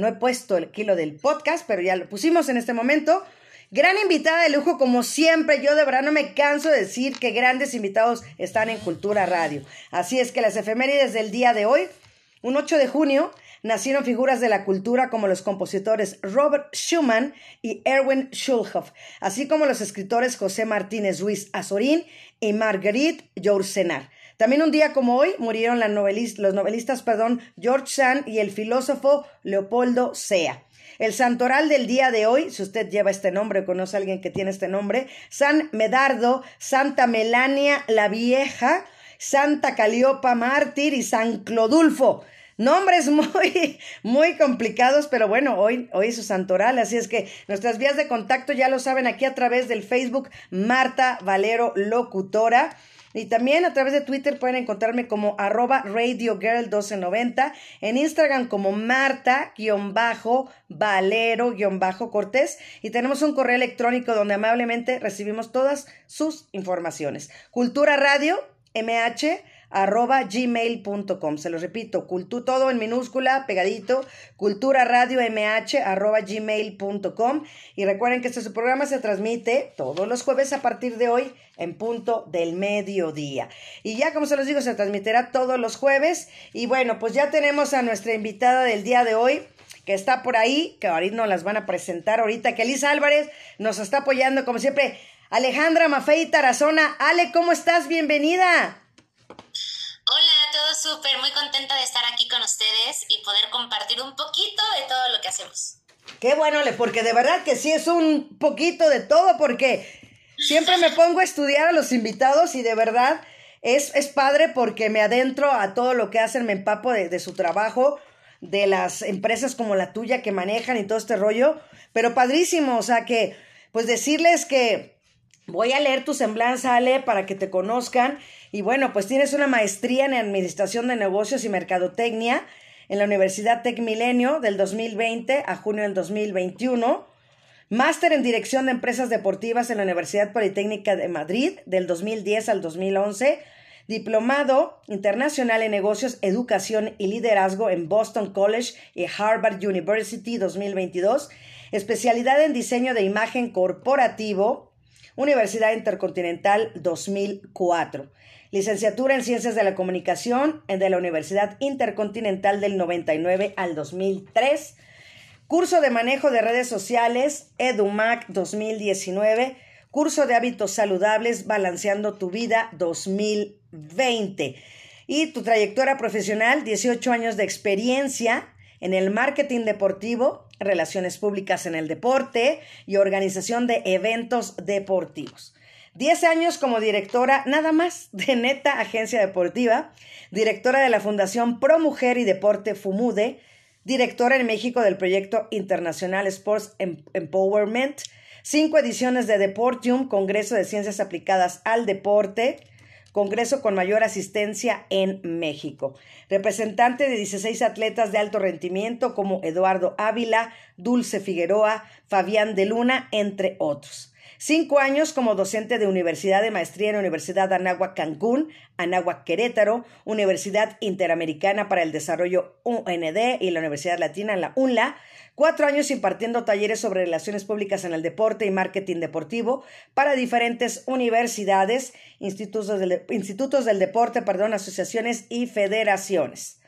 No he puesto el kilo del podcast, pero ya lo pusimos en este momento. Gran invitada de lujo, como siempre. Yo de verdad no me canso de decir que grandes invitados están en Cultura Radio. Así es que las efemérides del día de hoy, un 8 de junio, nacieron figuras de la cultura como los compositores Robert Schumann y Erwin Schulhoff, así como los escritores José Martínez Ruiz Azorín y Marguerite Yourcenar. También un día como hoy murieron los novelistas perdón, George Sand y el filósofo Leopoldo Sea. El santoral del día de hoy, si usted lleva este nombre o conoce a alguien que tiene este nombre, San Medardo, Santa Melania la Vieja, Santa Caliopa Mártir y San Clodulfo. Nombres muy, muy complicados, pero bueno, hoy, hoy es su santoral, así es que nuestras vías de contacto ya lo saben aquí a través del Facebook Marta Valero Locutora. Y también a través de Twitter pueden encontrarme como arroba radiogirl1290, en Instagram como Marta-Valero-Cortés y tenemos un correo electrónico donde amablemente recibimos todas sus informaciones. Cultura Radio MH arroba gmail.com. Se lo repito, cultu, todo en minúscula, pegadito, cultura radio mh arroba gmail.com. Y recuerden que este su programa se transmite todos los jueves a partir de hoy en punto del mediodía. Y ya, como se los digo, se transmitirá todos los jueves. Y bueno, pues ya tenemos a nuestra invitada del día de hoy que está por ahí, que ahorita nos las van a presentar ahorita, que Elisa Álvarez nos está apoyando como siempre. Alejandra Mafei Tarazona. Ale, ¿cómo estás? Bienvenida. Súper, muy contenta de estar aquí con ustedes y poder compartir un poquito de todo lo que hacemos. Qué bueno, porque de verdad que sí es un poquito de todo, porque siempre me pongo a estudiar a los invitados y de verdad es, es padre porque me adentro a todo lo que hacen, me empapo de, de su trabajo, de las empresas como la tuya que manejan y todo este rollo, pero padrísimo, o sea que, pues decirles que voy a leer tu semblanza, Ale, para que te conozcan y bueno, pues tienes una maestría en Administración de Negocios y Mercadotecnia en la Universidad Tec Milenio del 2020 a junio del 2021. Máster en Dirección de Empresas Deportivas en la Universidad Politécnica de Madrid del 2010 al 2011. Diplomado Internacional en Negocios, Educación y Liderazgo en Boston College y Harvard University 2022. Especialidad en Diseño de Imagen Corporativo, Universidad Intercontinental 2004 licenciatura en Ciencias de la Comunicación de la Universidad Intercontinental del 99 al 2003, curso de manejo de redes sociales EduMac 2019, curso de hábitos saludables Balanceando tu vida 2020. Y tu trayectoria profesional, 18 años de experiencia en el marketing deportivo, relaciones públicas en el deporte y organización de eventos deportivos. 10 años como directora nada más de Neta Agencia Deportiva, directora de la Fundación Pro Mujer y Deporte FUMUDE, directora en México del proyecto Internacional Sports em-, Empowerment, cinco ediciones de Deportium, Congreso de Ciencias Aplicadas al Deporte, Congreso con mayor asistencia en México. Representante de 16 atletas de alto rendimiento como Eduardo Ávila, Dulce Figueroa, Fabián de Luna, entre otros. Cinco años como docente de Universidad de Maestría en Universidad Anáhuac Cancún, Anáhuac Querétaro, Universidad Interamericana para el Desarrollo UND y la Universidad Latina en la UNLA. Cuatro años impartiendo talleres sobre relaciones públicas en el deporte y marketing deportivo para diferentes universidades, institutos del, institutos del deporte, perdón, asociaciones y federaciones.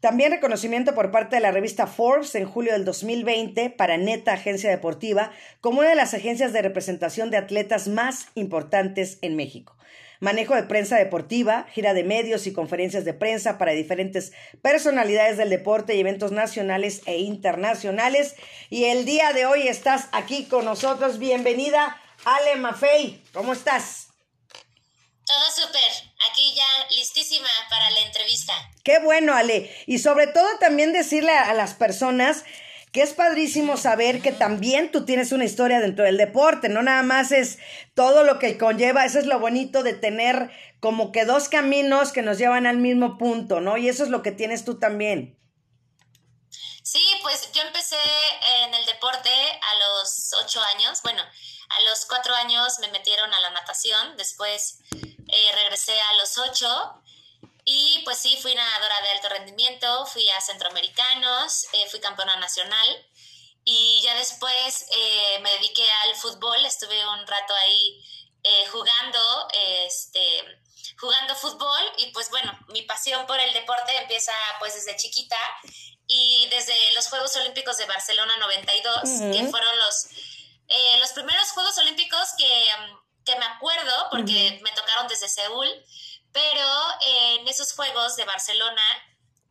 También reconocimiento por parte de la revista Forbes en julio del 2020 para Neta Agencia Deportiva como una de las agencias de representación de atletas más importantes en México. Manejo de prensa deportiva, gira de medios y conferencias de prensa para diferentes personalidades del deporte y eventos nacionales e internacionales. Y el día de hoy estás aquí con nosotros. Bienvenida, Ale Maffei. ¿Cómo estás? Todo súper aquí ya listísima para la entrevista. Qué bueno, Ale. Y sobre todo también decirle a, las personas que es padrísimo saber que también tú tienes una historia dentro del deporte, no nada más es todo lo que conlleva, eso es lo bonito de tener como que dos caminos que nos llevan al mismo punto, ¿no? Y eso es lo que tienes tú también. Sí, pues yo empecé en el deporte a los ocho años, bueno, a los cuatro años me metieron a la natación, después eh, regresé a los ocho Y pues sí, fui nadadora de alto rendimiento, fui a centroamericanos, eh, fui campeona nacional y ya después eh, me dediqué al fútbol, estuve un rato ahí jugando, este, jugando fútbol y pues bueno, mi pasión por el deporte empieza pues desde chiquita y desde los Juegos Olímpicos de Barcelona 92, que fueron los, los primeros Juegos Olímpicos que, que me acuerdo porque me tocaron desde Seúl pero en esos Juegos de Barcelona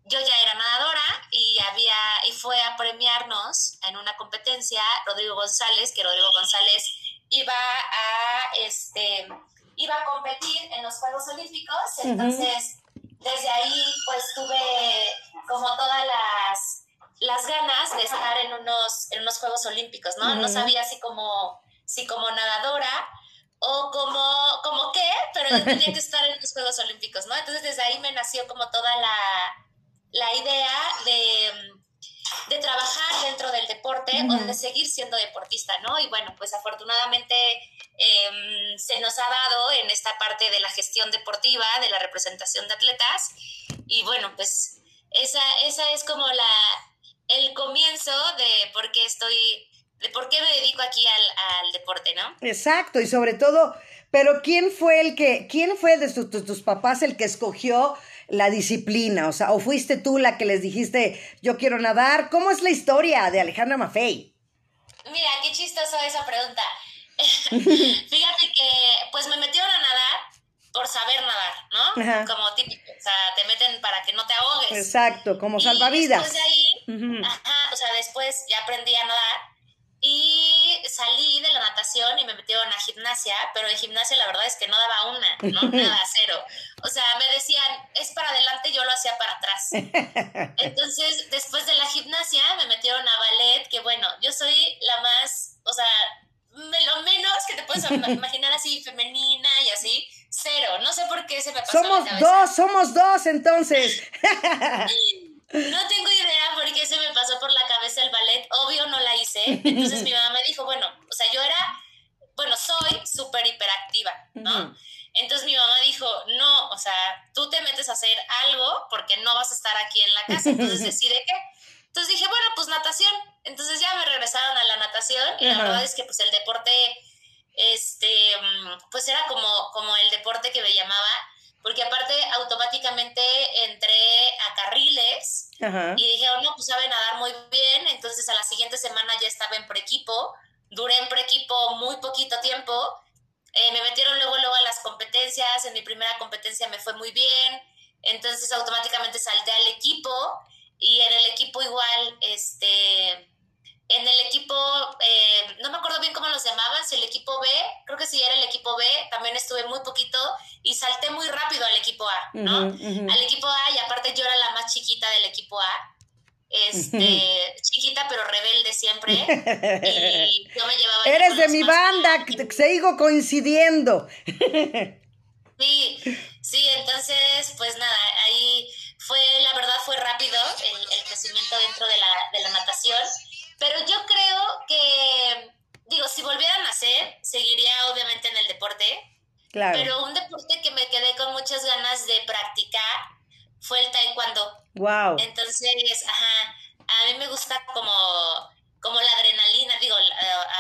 yo ya era nadadora y había y fue a premiarnos en una competencia Rodrigo González, que Rodrigo González iba a este iba a competir en los Juegos Olímpicos, entonces desde ahí pues tuve como todas las las ganas de estar en unos en unos Juegos Olímpicos, ¿no? No sabía si como si como nadadora o como, como qué, pero yo tenía que estar en los Juegos Olímpicos, ¿no? Entonces desde ahí me nació como toda la, la idea de, de, trabajar dentro del deporte o de seguir siendo deportista, ¿no? Y bueno, pues afortunadamente em, se nos ha dado en esta parte de la gestión deportiva, de la representación de atletas, y bueno, pues esa, esa es como la, el comienzo de por qué estoy de por qué me dedico aquí al, deporte, ¿no? Exacto, y sobre todo, pero ¿quién fue el que, quién fue de tus, papás el que escogió la disciplina? O sea, ¿o fuiste tú la que les dijiste, yo quiero nadar? ¿Cómo es la historia de Alejandra Maffei? Mira, qué chistosa esa pregunta. Fíjate que, pues me metieron a nadar por saber nadar, ¿no? Como típico, o sea, te meten para que no te ahogues. Exacto, como salvavidas. después de ahí, ajá, o sea, después ya aprendí a nadar y salí de la natación y me metieron a gimnasia, pero en gimnasia la verdad es que no daba una, ¿no? Nada, cero. O sea, me decían, es para adelante, yo lo hacía para atrás. Entonces, después de la gimnasia me metieron a ballet, que bueno, yo soy la más, o sea, lo menos que te puedes imaginar así, femenina y así, cero. No sé por qué se me pasó. Somos dos, somos dos entonces. No tengo idea por qué se me pasó por la cabeza el ballet. Obvio no la hice. Entonces mi mamá me dijo, bueno, o sea, yo era, bueno, soy súper hiperactiva, ¿no? Entonces mi mamá dijo, no, o sea, tú te metes a hacer algo porque no vas a estar aquí en la casa. Entonces decide qué. Entonces dije, bueno, pues natación. Entonces ya me regresaron a la natación y la verdad es que pues el deporte, este, mm, pues era como, como el deporte que me llamaba porque aparte automáticamente entré a carriles y dije, oh, no, pues sabe nadar muy bien, entonces a la siguiente semana ya estaba en preequipo, duré en preequipo muy poquito tiempo, eh, me metieron luego, luego a las competencias, en mi primera competencia me fue muy bien, entonces automáticamente salté al equipo y en el equipo igual, este en el equipo, eh, no me acuerdo bien cómo los llamaban, si el equipo B, creo que si era el equipo B, también estuve muy poquito y salté muy rápido al equipo A, ¿no? Al equipo A y aparte yo era la más chiquita del equipo A, este, chiquita pero rebelde siempre y yo me llevaba... Eres de mi banda, sigo coincidiendo. sí, sí, entonces pues nada, ahí fue, la verdad fue rápido el, el crecimiento dentro de la, de la natación pero yo creo que, digo, si volviera a nacer, seguiría obviamente en el deporte. Claro. Pero un deporte que me quedé con muchas ganas de practicar fue el taekwondo. Wow. Entonces, ajá, a mí me gusta como, como la adrenalina, digo,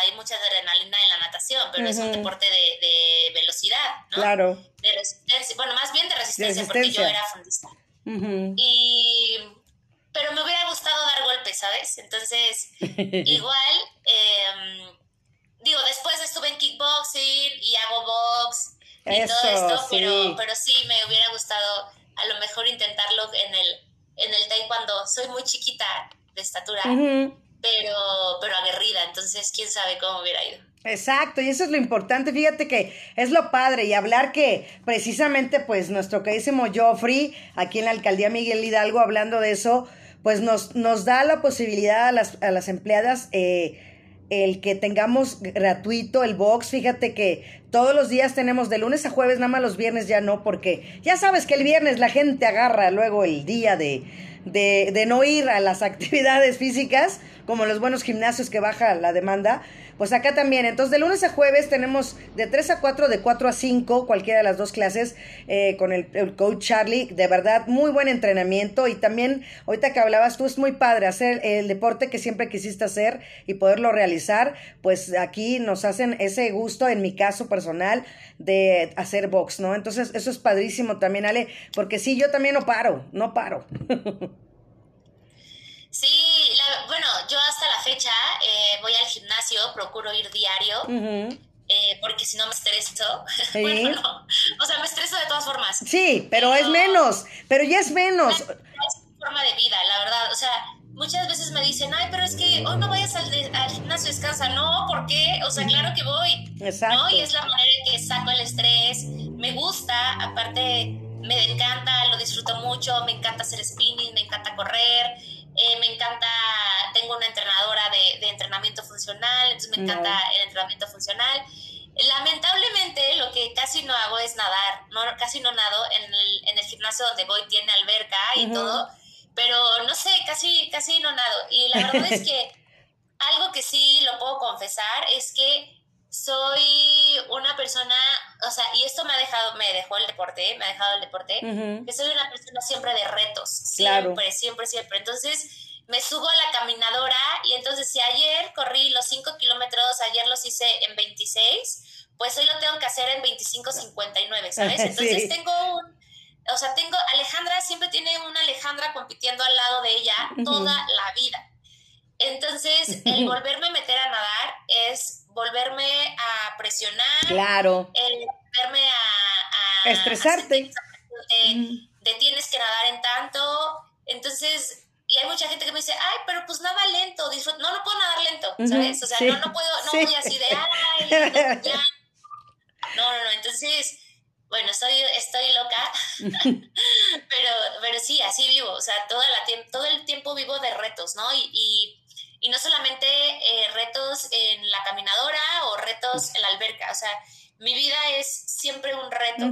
hay mucha adrenalina en la natación, pero es un deporte de, velocidad, ¿no? Claro. De resistencia, bueno, más bien de resistencia, porque yo era fundista. Y pero me hubiera gustado dar golpes, ¿sabes? Entonces, igual, em, digo, después estuve en kickboxing y hago box y todo esto, pero, pero sí me hubiera gustado a lo mejor intentarlo en el, en el taekwondo. Soy muy chiquita de estatura, pero, pero aguerrida, entonces quién sabe cómo hubiera ido. Exacto, y eso es lo importante, fíjate que es lo padre y hablar que precisamente pues nuestro queridísimo Joffrey, aquí en la alcaldía Miguel Hidalgo, hablando de eso, pues nos, nos da la posibilidad a las, a las empleadas eh, el que tengamos gratuito el box. Fíjate que todos los días tenemos de lunes a jueves, nada más los viernes ya no, porque ya sabes que el viernes la gente agarra luego el día de, de, de no ir a las actividades físicas como los buenos gimnasios que baja la demanda, pues acá también. Entonces, de lunes a jueves tenemos de 3 a 4, de 4 a 5, cualquiera de las dos clases, eh, con el, el, coach Charlie. De verdad, muy buen entrenamiento. Y también, ahorita que hablabas tú, es muy padre hacer el deporte que siempre quisiste hacer y poderlo realizar. Pues aquí nos hacen ese gusto, en mi caso personal, de hacer box, ¿no? Entonces, eso es padrísimo también, Ale, porque sí, yo también no paro, no paro. Sí, fecha eh, voy al gimnasio, procuro ir diario, eh, porque si no me estreso. bueno, o sea, me estreso de todas formas. Sí, pero, es menos, pero ya es menos. Es forma de vida, la verdad. O sea, muchas veces me dicen, ay, pero es que hoy no vayas al, al gimnasio, descansa. No, ¿por qué? O sea, claro que voy. Exacto. ¿no? Y es la manera en que saco el estrés. Me gusta, aparte me encanta, lo disfruto mucho, me encanta hacer spinning, me encanta correr. Eh, me encanta, tengo una entrenadora de, de entrenamiento funcional, entonces me encanta el entrenamiento funcional. Lamentablemente lo que casi no hago es nadar, no, casi no nado, en el, en el gimnasio donde voy tiene alberca y todo, pero no sé, casi, casi no nado. Y la verdad es que algo que sí lo puedo confesar es que soy una persona, o sea, y esto me ha dejado, me dejó el deporte, me ha dejado el deporte, que soy una persona siempre de retos, siempre, siempre, siempre. Entonces, me subo a la caminadora y entonces si ayer corrí los 5 kilómetros, ayer los hice en 26, pues hoy lo tengo que hacer en 25.59, ¿sabes? Entonces tengo un, o sea, tengo, Alejandra siempre tiene una Alejandra compitiendo al lado de ella toda la vida. Entonces, el volverme a meter a nadar es volverme a presionar. Claro. El volverme a... Estresarte. de, tienes que nadar en tanto. Entonces, y hay mucha gente que me dice, ay, pero pues nada lento, disfruto. No, no puedo nadar lento, ¿sabes? O sea, no, no puedo, no voy así de, ay, ya. No, no, no. Entonces, bueno, estoy, estoy loca, pero, pero sí, así vivo. O sea, toda la todo el tiempo vivo de retos, ¿no? Y, y y no solamente eh, retos en la caminadora o retos en la alberca, o sea, mi vida es siempre un reto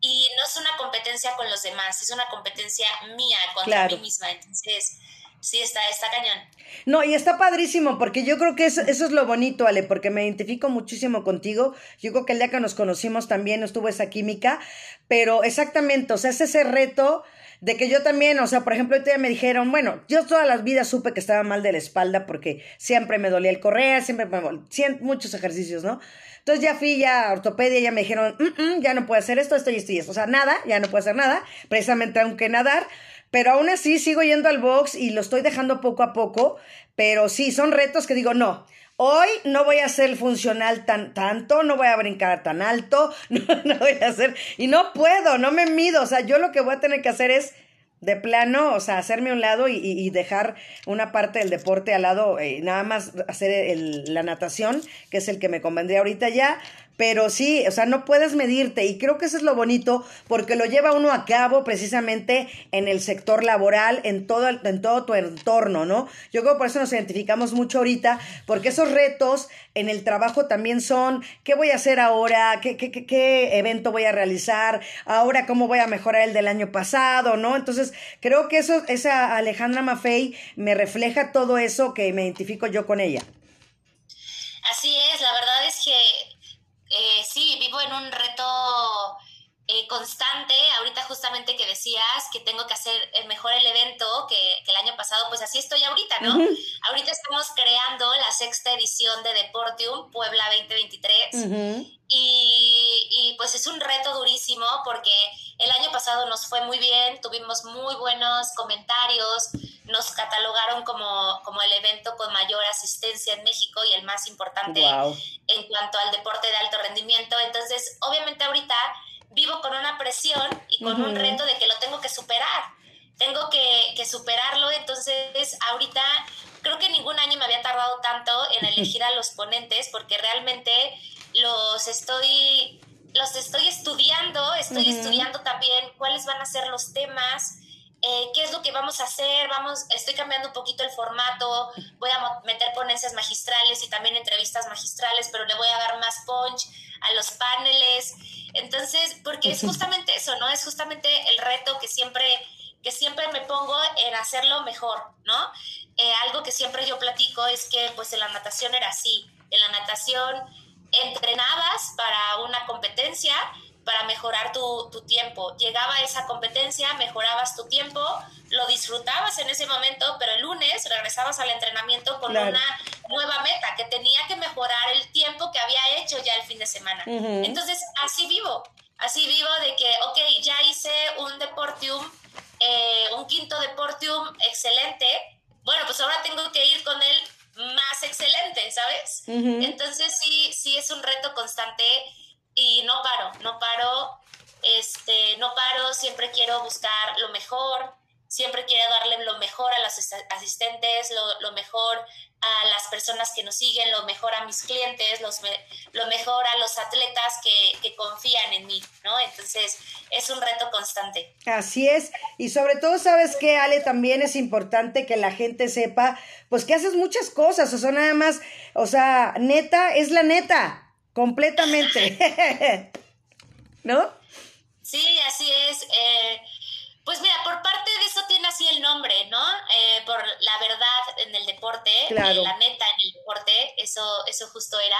y no es una competencia con los demás, es una competencia mía contra mí misma, entonces... Sí, está, está cañón. No, y está padrísimo, porque yo creo que eso, eso, es lo bonito, Ale, porque me identifico muchísimo contigo. Yo creo que el día que nos conocimos también estuvo esa química, pero exactamente, o sea, es ese reto de que yo también, o sea, por ejemplo, hoy me dijeron, bueno, yo todas las vidas supe que estaba mal de la espalda porque siempre me dolía el correr, siempre me muchos ejercicios, ¿no? Entonces ya fui ya a ortopedia, ya me dijeron, mm, mm, ya no puedo hacer esto, esto y esto y esto. O sea, nada, ya no puedo hacer nada, precisamente aunque nadar, pero aún así sigo yendo al box y lo estoy dejando poco a poco, pero sí, son retos que digo, no, Hoy no voy a ser funcional tan tanto, no voy a brincar tan alto, no, voy a hacer, y no puedo, no me mido, o sea, yo lo que voy a tener que hacer es de plano, o sea, hacerme un lado y, y dejar una parte del deporte al lado, eh, nada más hacer el, la natación, que es el que me convendría ahorita ya, pero sí, o sea, no puedes medirte y creo que eso es lo bonito porque lo lleva uno a cabo precisamente en el sector laboral, en todo, en todo tu entorno, ¿no? Yo creo que por eso nos identificamos mucho ahorita, porque esos retos en el trabajo también son, ¿qué voy a hacer ahora? ¿Qué, qué, evento voy a realizar? Ahora, ¿cómo voy a mejorar el del año pasado? ¿No? Entonces, creo que eso, esa Alejandra Maffei me refleja todo eso que me identifico yo con ella. Así es, la verdad es que eh, sí, vivo en un reto eh, constante. Ahorita justamente que decías que tengo que hacer mejor el evento que, el año pasado, pues así estoy ahorita, ¿no? Ahorita estamos creando la sexta edición de Deportium Puebla 2023 y, y pues es un reto durísimo porque el año pasado nos fue muy bien, tuvimos muy buenos comentarios, nos catalogaron como, como el evento con mayor asistencia en México y el más importante en cuanto al deporte de alto rendimiento. Entonces, obviamente ahorita vivo con una presión y con un reto de que lo tengo que superar. Tengo que, que, superarlo, entonces ahorita creo que ningún año me había tardado tanto en elegir a los ponentes porque realmente los estoy, los estoy estudiando, estoy estudiando también cuáles van a ser los temas, eh, qué es lo que vamos a hacer, vamos, estoy cambiando un poquito el formato, voy a meter ponencias magistrales y también entrevistas magistrales, pero le voy a dar más punch a los paneles. Entonces, porque es justamente eso, ¿no? Es justamente el reto que siempre que siempre me pongo en hacerlo mejor, ¿no? Eh, algo que siempre yo platico es que pues en la natación era así, en la natación entrenabas para una competencia, para mejorar tu, tu, tiempo. Llegaba a esa competencia, mejorabas tu tiempo, lo disfrutabas en ese momento, pero el lunes regresabas al entrenamiento con una nueva meta, que tenía que mejorar el tiempo que había hecho ya el fin de semana. Entonces, así vivo, así vivo de que, ok, ya hice un deportium, eh, un quinto deportium excelente, bueno, pues ahora tengo que ir con él más excelente, ¿sabes? Entonces sí, sí es un reto constante y no paro, no paro, este, no paro, siempre quiero buscar lo mejor, siempre quiero darle lo mejor a los asistentes, lo, mejor a las personas que nos siguen, lo mejor a mis clientes, los lo mejor a los atletas que, que, confían en mí, ¿no? Entonces, es un reto constante. Así es, y sobre todo, ¿sabes qué, Ale? También es importante que la gente sepa, pues que haces muchas cosas, o sea, nada más, o sea, neta, es la neta completamente. ¿No? Sí, así es. Eh, pues mira, por parte de eso tiene así el nombre, ¿no? Eh, por la verdad en el deporte, eh, la neta en el deporte, eso, eso justo era.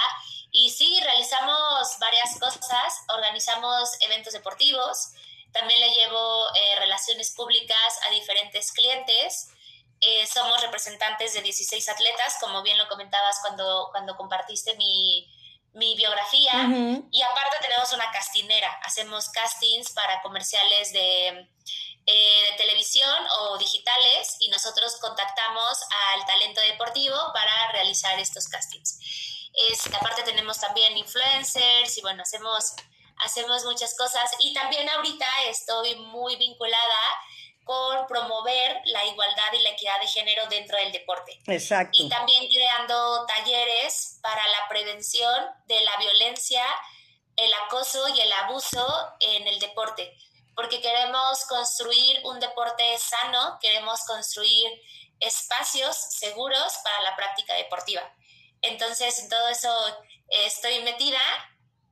Y sí, realizamos varias cosas, organizamos eventos deportivos, también le llevo relaciones públicas a diferentes clientes. somos representantes de 16 atletas, como bien lo comentabas cuando, cuando compartiste mi, mi biografía y aparte tenemos una castinera, hacemos castings para comerciales de, eh, de, televisión o digitales y nosotros contactamos al talento deportivo para realizar estos castings. Es, aparte tenemos también influencers y bueno, hacemos, hacemos muchas cosas y también ahorita estoy muy vinculada con promover la igualdad y la equidad de género dentro del deporte. Exacto. Y también creando talleres para la prevención de la violencia, el acoso y el abuso en el deporte, porque queremos construir un deporte sano, queremos construir espacios seguros para la práctica deportiva. Entonces, en todo eso eh, estoy metida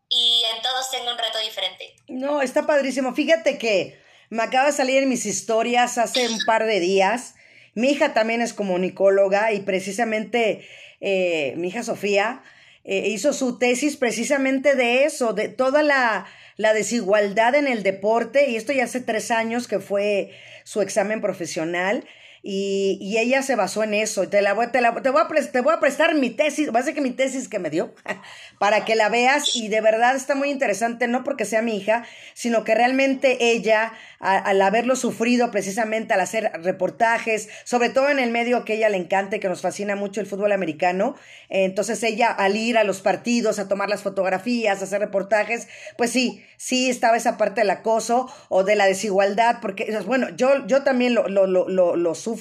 y en todos tengo un reto diferente. No, está padrísimo. Fíjate que me acaba de salir en mis historias hace un par de días. Mi hija también es comunicóloga y precisamente eh, mi hija Sofía eh, hizo su tesis precisamente de eso, de toda la, la desigualdad en el deporte. Y esto ya hace tres años que fue su examen profesional. Y, ella se basó en eso. Te, la voy, te, la, te, voy a te voy a prestar mi tesis, va a ser que mi tesis que me dio, para que la veas y de verdad está muy interesante, no porque sea mi hija, sino que realmente ella, al haberlo sufrido precisamente al hacer reportajes, sobre todo en el medio que ella le encanta y que nos fascina mucho el fútbol americano, entonces ella al ir a los partidos, a tomar las fotografías, a hacer reportajes, pues sí, sí estaba esa parte del acoso o de la desigualdad, porque, bueno, yo, yo también lo, lo, lo, lo sufro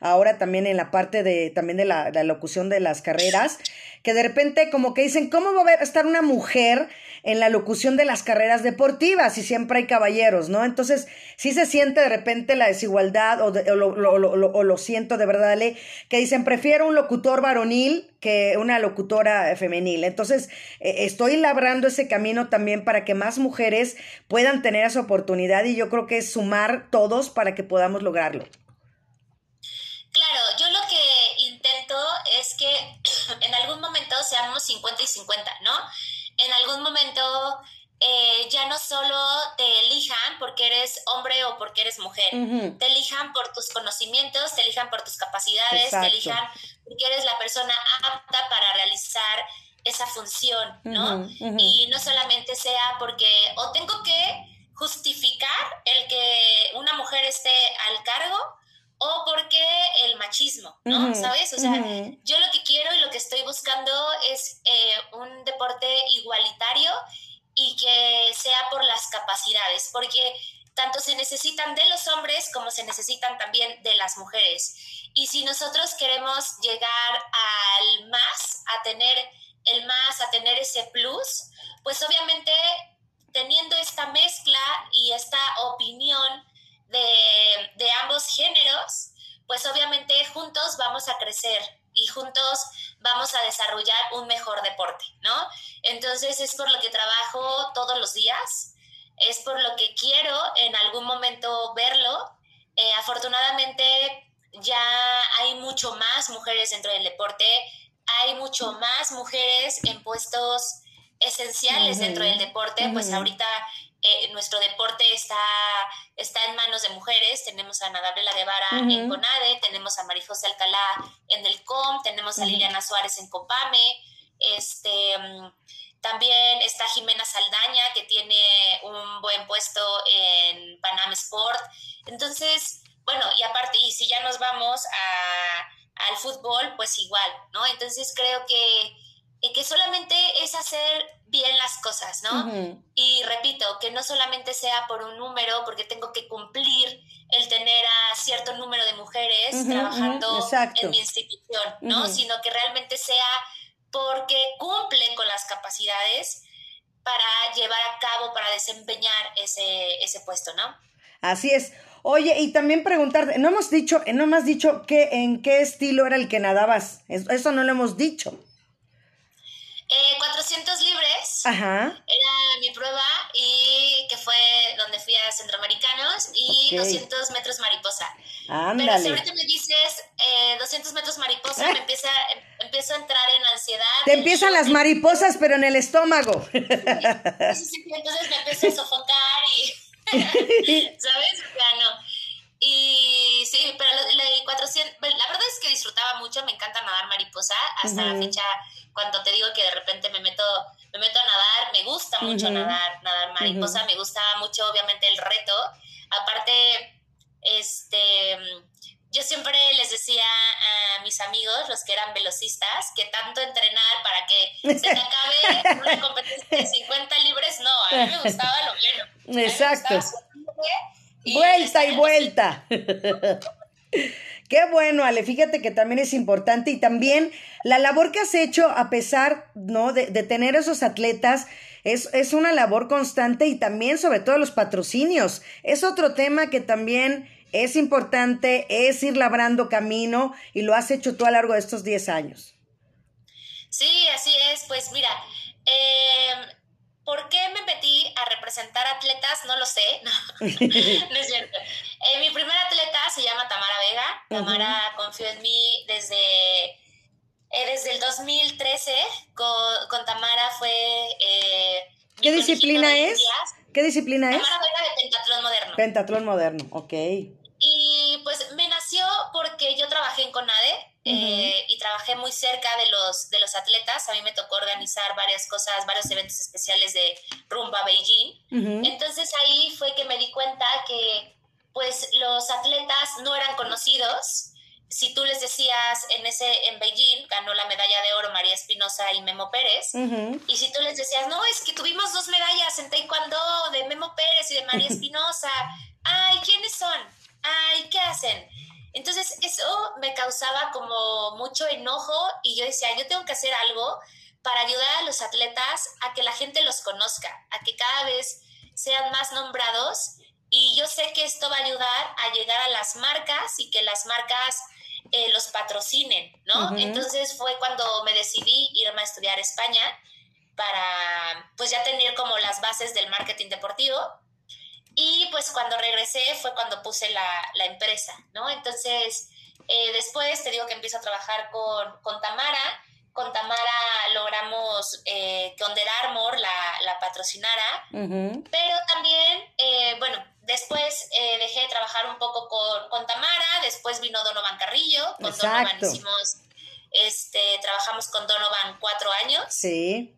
ahora también en la parte de, también de la, locución de las carreras, que de repente como que dicen, ¿cómo va a estar una mujer en la locución de las carreras deportivas y siempre hay caballeros, ¿no? Entonces, sí se siente de repente la desigualdad o, lo, lo, siento de verdad, Ale, que dicen, prefiero un locutor varonil que una locutora femenil. Entonces, eh, estoy labrando ese camino también para que más mujeres puedan tener esa oportunidad y yo creo que es sumar todos para que podamos lograrlo. Claro, yo lo que intento es que en algún momento seamos 50 y 50, ¿no? En algún momento eh, ya no solo te elijan porque eres hombre o porque eres mujer, te elijan por tus conocimientos, te elijan por tus capacidades, te elijan porque eres la persona apta para realizar esa función, ¿no? Y no solamente sea porque o tengo que justificar el que una mujer esté al cargo o porque el machismo, ¿no? ¿Sabes? O sea, yo lo que quiero y lo que estoy buscando es eh, un deporte igualitario y que sea por las capacidades, porque tanto se necesitan de los hombres como se necesitan también de las mujeres. Y si nosotros queremos llegar al más, a tener el más, a tener ese plus, pues obviamente teniendo esta mezcla y esta opinión de, ambos géneros, pues obviamente juntos vamos a crecer y juntos vamos a desarrollar un mejor deporte, ¿no? Entonces es por lo que trabajo todos los días, es por lo que quiero en algún momento verlo. Eh, afortunadamente ya hay mucho más mujeres dentro del deporte, hay mucho más mujeres en puestos esenciales dentro del deporte, pues ahorita eh, nuestro deporte está, está en manos de mujeres. Tenemos a Ana Gabriela Guevara en CONADE, tenemos a Marijose Alcalá en el COM, tenemos a Liliana Suárez en COPAME. Este, mm, también está Jimena Saldaña, que tiene un buen puesto en Panam Sport. Entonces, bueno, y aparte, y si ya nos vamos a, al fútbol, pues igual, ¿no? Entonces creo que que solamente es hacer bien las cosas, ¿no? Y repito, que no solamente sea por un número, porque tengo que cumplir el tener a cierto número de mujeres trabajando en mi institución, ¿no? Sino que realmente sea porque cumple con las capacidades para llevar a cabo, para desempeñar ese, ese puesto, ¿no? Así es. Oye, y también preguntarte, no hemos dicho, no me has dicho que, en qué estilo era el que nadabas. Eso no lo hemos dicho. 400 eh, libres era mi prueba y que fue donde fui a Centroamericanos y 200 metros mariposa. Pero si ahorita me dices 200 eh, metros mariposa, me empieza, empiezo a entrar en ansiedad. Te empiezan las mariposas, pero en el estómago. entonces me empiezo a sofocar y, ¿sabes? Ya no. Y sí, pero la, 400, la verdad es que disfrutaba mucho, me encanta nadar mariposa, hasta la fecha cuando te digo que de repente me meto, me meto a nadar, me gusta mucho nadar, nadar mariposa, me gusta mucho obviamente el reto. Aparte, este, yo siempre les decía a mis amigos, los que eran velocistas, que tanto entrenar para que se te acabe una competencia de 50 libres, no, a mí me gustaba lo bueno. Exacto. vuelta y vuelta. Qué bueno, Ale, fíjate que también es importante y también la labor que has hecho a pesar, ¿no? De, tener esos atletas, es, es, una labor constante y también sobre todo los patrocinios. Es otro tema que también es importante, es ir labrando camino y lo has hecho tú a lo largo de estos 10 años. Sí, así es. Pues mira, eh, ¿Por qué me metí a representar atletas? No lo sé. No, es cierto. Eh, mi primera atleta se llama Tamara Vega. Tamara confió en mí desde, eh, desde el 2013. Con, con Tamara fue... Eh, ¿Qué disciplina es? ¿Qué disciplina es? Tamara Vega de pentatlón moderno. Pentatlón moderno, ok. Y pues me nació porque yo trabajé en CONADE eh, y trabajé muy cerca de los, de los atletas. A mí me tocó organizar varias cosas, varios eventos especiales de rumba Beijing. Entonces ahí fue que me di cuenta que pues los atletas no eran conocidos. Si tú les decías en ese en Beijing ganó la medalla de oro María Espinosa y Memo Pérez, y si tú les decías, "No, es que tuvimos dos medallas en taekwondo de Memo Pérez y de María Espinosa." Ay, ¿quiénes son? ay, ¿qué hacen? Entonces eso me causaba como mucho enojo y yo decía, yo tengo que hacer algo para ayudar a los atletas a que la gente los conozca, a que cada vez sean más nombrados. Y yo sé que esto va a ayudar a llegar a las marcas y que las marcas eh, los patrocinen, ¿no? Entonces fue cuando me decidí irme a estudiar a España para pues ya tener como las bases del marketing deportivo y pues cuando regresé fue cuando puse la, la empresa, ¿no? Entonces, eh, después te digo que empiezo a trabajar con, con Tamara. Con Tamara logramos eh, que Under Armour la, la patrocinara, pero también, eh, bueno, después eh, dejé de trabajar un poco con, con, Tamara, después vino Donovan Carrillo, con Donovan hicimos este, trabajamos con Donovan cuatro años. Sí.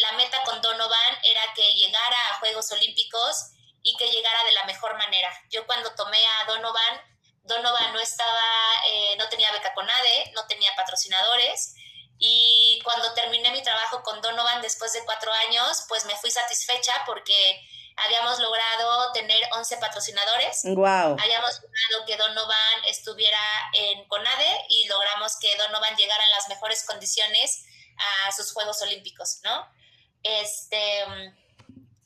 la meta con Donovan era que llegara a Juegos Olímpicos y que llegara de la mejor manera. Yo cuando tomé a Donovan, Donovan no estaba, eh, no tenía beca con ADE, no tenía patrocinadores y cuando terminé mi trabajo con Donovan después de cuatro años, pues me fui satisfecha porque habíamos logrado tener 11 patrocinadores. Wow. Habíamos logrado que Donovan estuviera en CONADE y logramos que Donovan llegara en las mejores condiciones a sus Juegos Olímpicos, ¿no? Este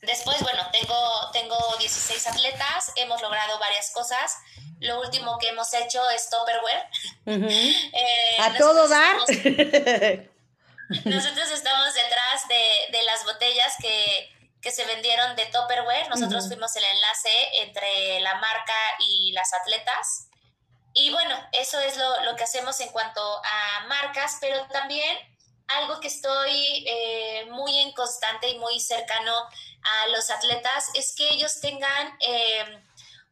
Después, bueno, tengo, tengo 16 atletas, hemos logrado varias cosas. Lo último que hemos hecho es Topperware. Eh, a todo dar. nosotros estamos detrás de, las botellas que, que se vendieron de Topperware. Nosotros fuimos el enlace entre la marca y las atletas. Y bueno, eso es lo, lo que hacemos en cuanto a marcas, pero también algo que estoy eh, muy en constante y muy cercano a los atletas es que ellos tengan eh,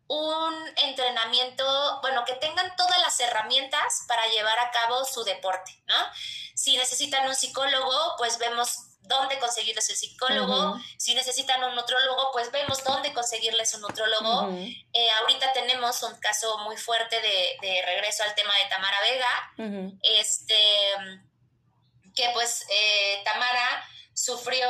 un entrenamiento, bueno, que tengan todas las herramientas para llevar a cabo su deporte, ¿no? Si necesitan un psicólogo, pues vemos dónde conseguirles el psicólogo. Si necesitan un nutrólogo, pues vemos dónde conseguirles un nutrólogo. Eh, ahorita tenemos un caso muy fuerte de, de regreso al tema de Tamara Vega. Este que pues eh, Tamara sufrió,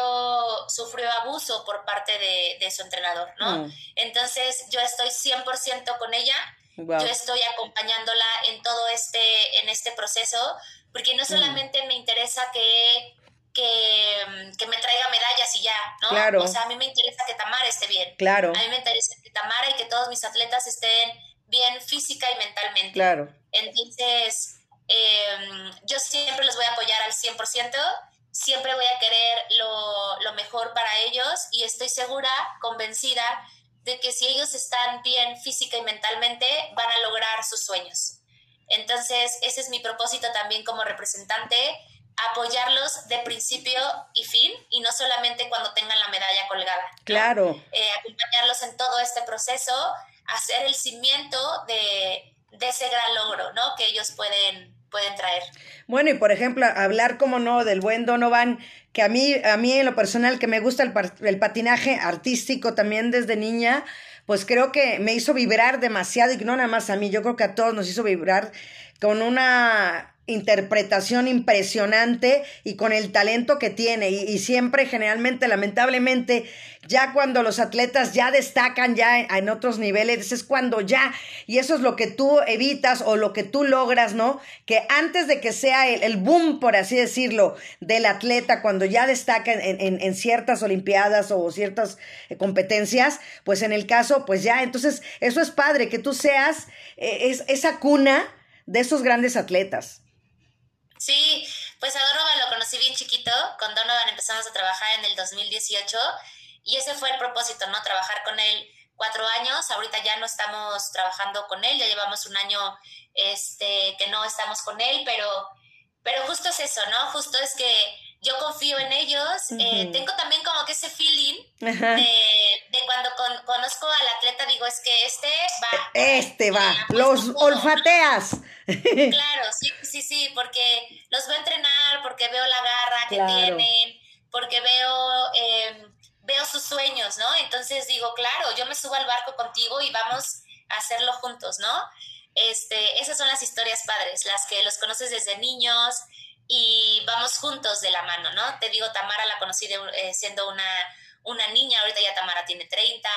sufrió abuso por parte de, su entrenador, ¿no? Mm. Entonces yo estoy 100% con ella, yo estoy acompañándola en todo este, en este proceso, porque no mm. solamente me interesa que, que, me traiga medallas y ya, ¿no? Claro. O sea, a mí me interesa que Tamara esté bien. Claro. A mí me interesa que Tamara y que todos mis atletas estén bien física y mentalmente. Claro. Entonces, Em, yo siempre los voy a apoyar al 100%, siempre voy a querer lo, lo mejor para ellos y estoy segura, convencida de que si ellos están bien física y mentalmente, van a lograr sus sueños. Entonces, ese es mi propósito también como representante, apoyarlos de principio y fin y no solamente cuando tengan la medalla colgada. Claro. Eh, acompañarlos en todo este proceso, hacer el cimiento de, de ese gran logro, ¿no? Que ellos pueden, pueden traer. Bueno, y por ejemplo, hablar como no del buen Donovan, que a mí, a mí en lo personal, que me gusta el, el patinaje artístico también desde niña, pues creo que me hizo vibrar demasiado y no nada más a mí, yo creo que a todos nos hizo vibrar con una interpretación impresionante y con el talento que tiene. Y, siempre, generalmente, lamentablemente, ya cuando los atletas ya destacan ya en, otros niveles, es cuando ya, y eso es lo que tú evitas o lo que tú logras, ¿no? Que antes de que sea el, boom, por así decirlo, del atleta, cuando ya destaca en, ciertas olimpiadas o ciertas eh, competencias, pues en el caso, pues ya, entonces, eso es padre, que tú seas eh, es, esa cuna de esos grandes atletas. Sí, pues a Donovan lo conocí bien chiquito. Con Donovan empezamos a trabajar en el 2018 y ese fue el propósito, ¿no? Trabajar con él cuatro años. Ahorita ya no estamos trabajando con él, ya llevamos un año este, que no estamos con él, pero, pero justo es eso, ¿no? Justo es que yo confío en ellos. Eh, tengo también como que ese feeling de, cuando conozco al atleta, digo, es que este va. Este va, los olfateas. Claro, sí, sí, sí, porque los veo entrenar, porque veo la garra que tienen, porque veo, em, veo sus sueños, ¿no? Entonces digo, claro, yo me subo al barco contigo y vamos a hacerlo juntos, ¿no? Este, esas son las historias padres, las que los conoces desde niños, y vamos juntos de la mano, ¿no? Te digo, Tamara la conocí eh, siendo una, una niña, ahorita ya Tamara tiene 30,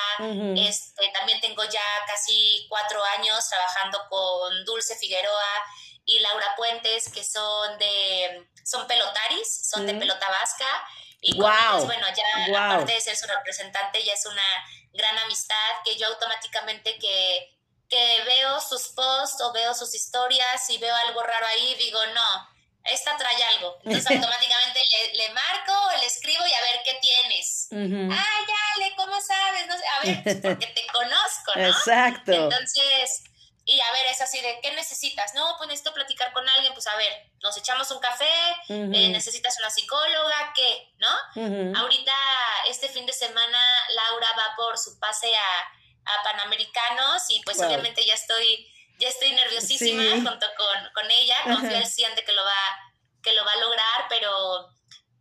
este, también tengo ya casi cuatro años trabajando con Dulce Figueroa y Laura Puentes, que son de, son pelotaris, son de pelota vasca, y wow. bueno, ya aparte de ser su representante, ya es una gran amistad que yo automáticamente que, que veo sus posts o veo sus historias y veo algo raro ahí, digo, no, esta trae algo. Entonces automáticamente le, marco o le escribo y a ver qué tienes. Ay, Ale, ¿cómo sabes? No sé, a ver, pues, porque te conozco, ¿no? Exacto. Entonces, y a ver, es así de, ¿qué necesitas? No, pues necesito platicar con alguien, pues a ver, nos echamos un café, eh, necesitas una psicóloga, ¿qué? ¿No? Ahorita, este fin de semana, Laura va por su pase a, a Panamericanos y pues obviamente ya estoy ya estoy nerviosísima junto con, con ella, confío al 100 de que lo va, que lo va a lograr, pero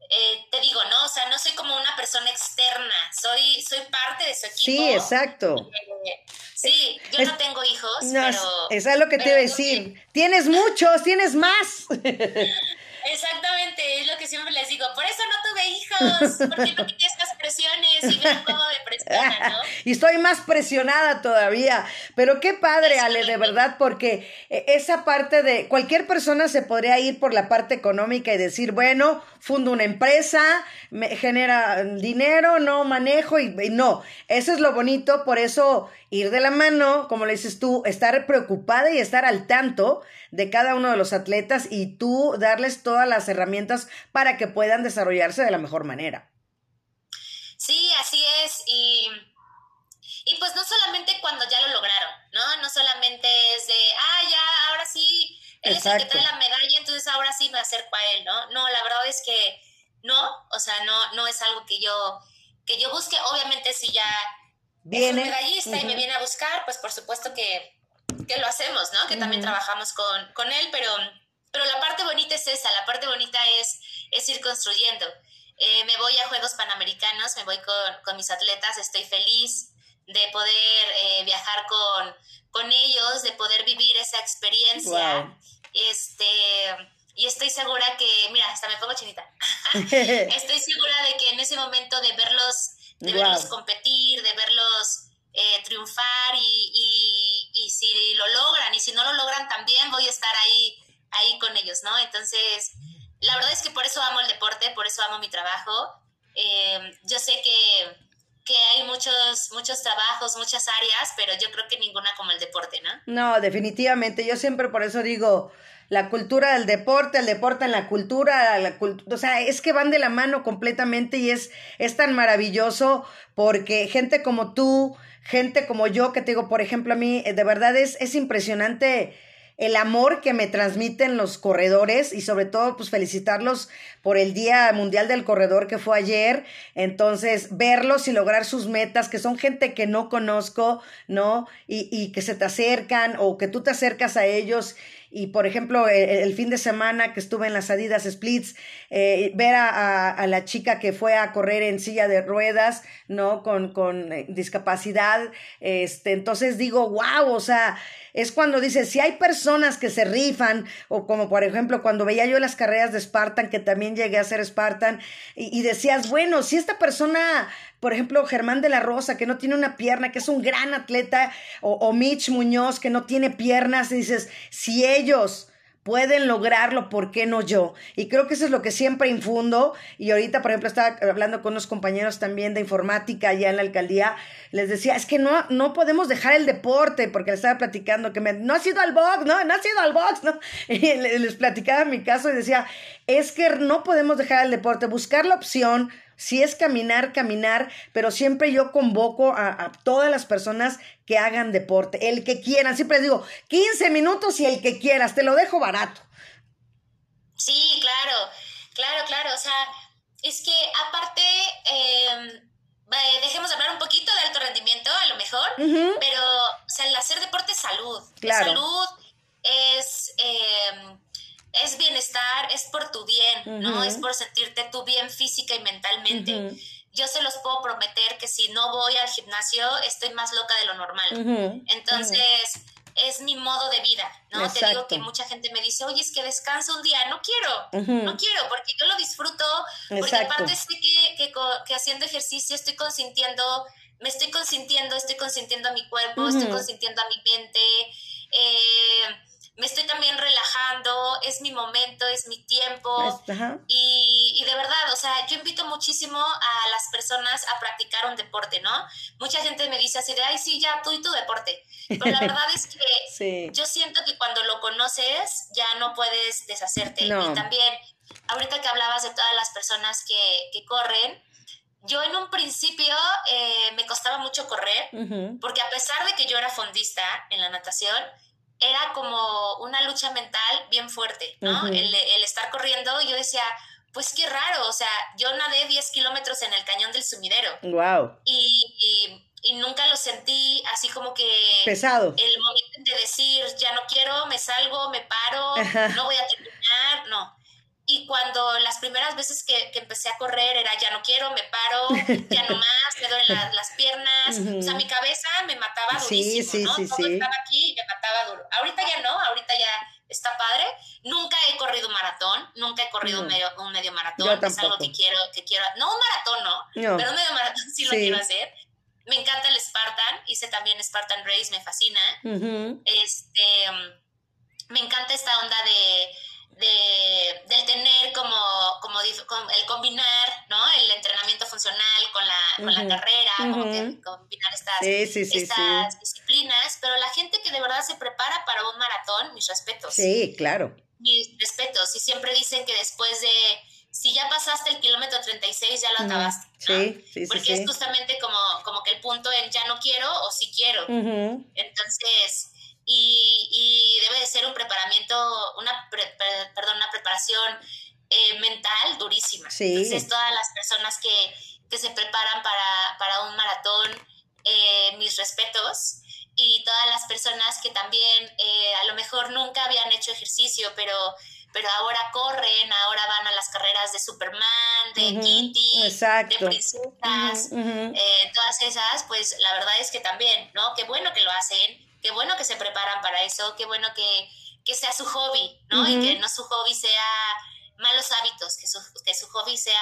eh, te digo, ¿no? O sea, no soy como una persona externa, soy, soy parte de su equipo. Sí, exacto. Eh, sí, yo no tengo hijos, pero... Eso es lo que te iba a decir. Tienes muchos, tienes más. Exactamente, es lo que siempre les digo. Por eso no tuve hijos, porque no quería estas presiones y veo cómo me presiona, ¿no? y estoy más presionada todavía. Pero qué padre, Ale, de verdad, porque eh, esa parte de cualquier persona se podría ir por la parte económica y decir, bueno, fundo una empresa, me genera dinero, no manejo y, y no. Eso es lo bonito, por eso ir de la mano, como le dices tú, estar preocupada y estar al tanto de cada uno de los atletas y tú darles todas las herramientas para que puedan desarrollarse de la mejor manera. Sí, así es. Y, y pues no solamente cuando ya lo lograron, ¿no? No solamente es de, ah, ya, ahora sí, él es el que trae la medalla, entonces ahora sí me acerco a él, ¿no? No, la verdad es que no, o sea, no, no es algo que yo, que yo busque. Obviamente si ya viene. es un medallista y me viene a buscar, pues por supuesto que, que lo hacemos, ¿no? Que también trabajamos con, con él, pero, pero la parte bonita es esa, la parte bonita es, es ir construyendo. Eh, me voy a Juegos Panamericanos, me voy con, mis atletas, estoy feliz de poder eh, viajar con, con ellos, de poder vivir esa experiencia. Este, y estoy segura que, mira, hasta me pongo chinita. estoy segura de que en ese momento de verlos, de verlos competir, de verlos eh, triunfar y, y, si lo logran y si no lo logran también voy a estar ahí, ahí con ellos, ¿no? Entonces, la verdad es que por eso amo el deporte, por eso amo mi trabajo. Eh, yo sé que, que, hay muchos, muchos trabajos, muchas áreas, pero yo creo que ninguna como el deporte, ¿no? No, definitivamente. Yo siempre por eso digo, la cultura del deporte, el deporte en la cultura, la o sea, es que van de la mano completamente y es, es tan maravilloso porque gente como tú, gente como yo, que te digo, por ejemplo, a mí, de verdad es, es impresionante el amor que me transmiten los corredores y sobre todo pues felicitarlos por el Día Mundial del Corredor que fue ayer. Entonces, verlos y lograr sus metas, que son gente que no conozco, ¿no? Y, y que se te acercan o que tú te acercas a ellos y por ejemplo, e, el, fin de semana que estuve en las Adidas Splits, eh, ver a, la chica que fue a correr en silla de ruedas, ¿no? Con, eh, discapacidad, este, entonces digo, wow, o sea, es cuando dices, si hay personas que se rifan, o como por ejemplo cuando veía yo las carreras de Spartan, que también llegué a ser Spartan, y, decías, bueno, si esta persona por ejemplo, Germán de la Rosa, que no tiene una pierna, que es un gran atleta, o, Mitch Muñoz, que no tiene piernas, dices, si ellos pueden lograrlo, ¿por qué no yo? Y creo que eso es lo que siempre infundo. Y ahorita, por ejemplo, estaba hablando con unos compañeros también de informática allá en la alcaldía. Les decía, es que no, no podemos dejar el deporte, porque les estaba platicando que me, no has ido al box, no, no has ido al box, ¿no? Y les platicaba mi caso y decía, es que no podemos dejar el deporte, buscar la opción si es caminar, caminar, pero siempre yo convoco a, todas las personas que hagan deporte, el que quieran. Siempre les digo, 15 minutos y el que quieras, te lo dejo barato. Sí, claro, claro, claro. O sea, es que aparte, em, dejemos de hablar un poquito de alto rendimiento, a lo mejor, pero o sea, el hacer deporte es salud. Claro. salud es... Eh, es bienestar, es por tu bien, ¿no? Es por sentirte tú bien física y mentalmente. Yo se los puedo prometer que si no voy al gimnasio, estoy más loca de lo normal. Entonces, es mi modo de vida, ¿no? Te digo que mucha gente me dice, oye, es que descanso un día. No quiero, no quiero, porque yo lo disfruto, porque aparte sé que, que, haciendo ejercicio estoy consintiendo, me estoy consintiendo, estoy consintiendo a mi cuerpo, estoy consintiendo a mi mente. Eh, me estoy también relajando, es mi momento, es mi tiempo. Y, y, de verdad, o sea, yo invito muchísimo a las personas a practicar un deporte, ¿no? Mucha gente me dice así de, ay, sí, ya tú y tu deporte. Pero la verdad es que yo siento que cuando lo conoces ya no puedes deshacerte. Y también, ahorita que hablabas de todas las personas que, que corren, yo en un principio eh, me costaba mucho correr, porque a pesar de que yo era fondista en la natación, era como una lucha mental bien fuerte, ¿no? el, estar corriendo, yo decía, pues qué raro, o sea, yo nadé 10 kilómetros en el cañón del sumidero. Wow. Y, y, nunca lo sentí así como que... Pesado. El momento de decir, ya no quiero, me salgo, me paro, no voy a terminar, no. Y cuando las primeras veces que, empecé a correr era ya no quiero, me paro, ya no más, me duelen las piernas. O sea, mi cabeza me mataba durísimo, ¿no? Todo estaba aquí y me mataba duro. Ahorita ya no, ahorita ya está padre. Nunca he corrido un maratón, nunca he corrido un, medio, un medio maratón. Es algo que quiero, que quiero. No un maratón, no, pero un medio maratón sí, lo quiero hacer. Me encanta el Spartan, hice también Spartan Race, me fascina. Este, me encanta esta onda de de, del tener como, como, el combinar, ¿no? El entrenamiento funcional con la, con la carrera, como que combinar estas, estas disciplinas, pero la gente que de verdad se prepara para un maratón, mis respetos. Sí, claro. Mis respetos, y siempre dicen que después de si ya pasaste el kilómetro 36, ya lo acabaste. Sí, sí, sí. Porque es justamente como, como que el punto en ya no quiero o sí quiero. Entonces, y, y, debe de ser un preparamiento, una, perdón, una preparación eh, mental durísima. Entonces, todas las personas que, que se preparan para, para un maratón, eh, mis respetos. Y todas las personas que también eh, a lo mejor nunca habían hecho ejercicio, pero pero ahora corren, ahora van a las carreras de Superman, de Kitty, de princesas, eh, todas esas, pues la verdad es que también, ¿no? Qué bueno que lo hacen, qué bueno que se preparan para eso, qué bueno que, que sea su hobby, ¿no? Y que no su hobby sea malos hábitos, que su, que su hobby sea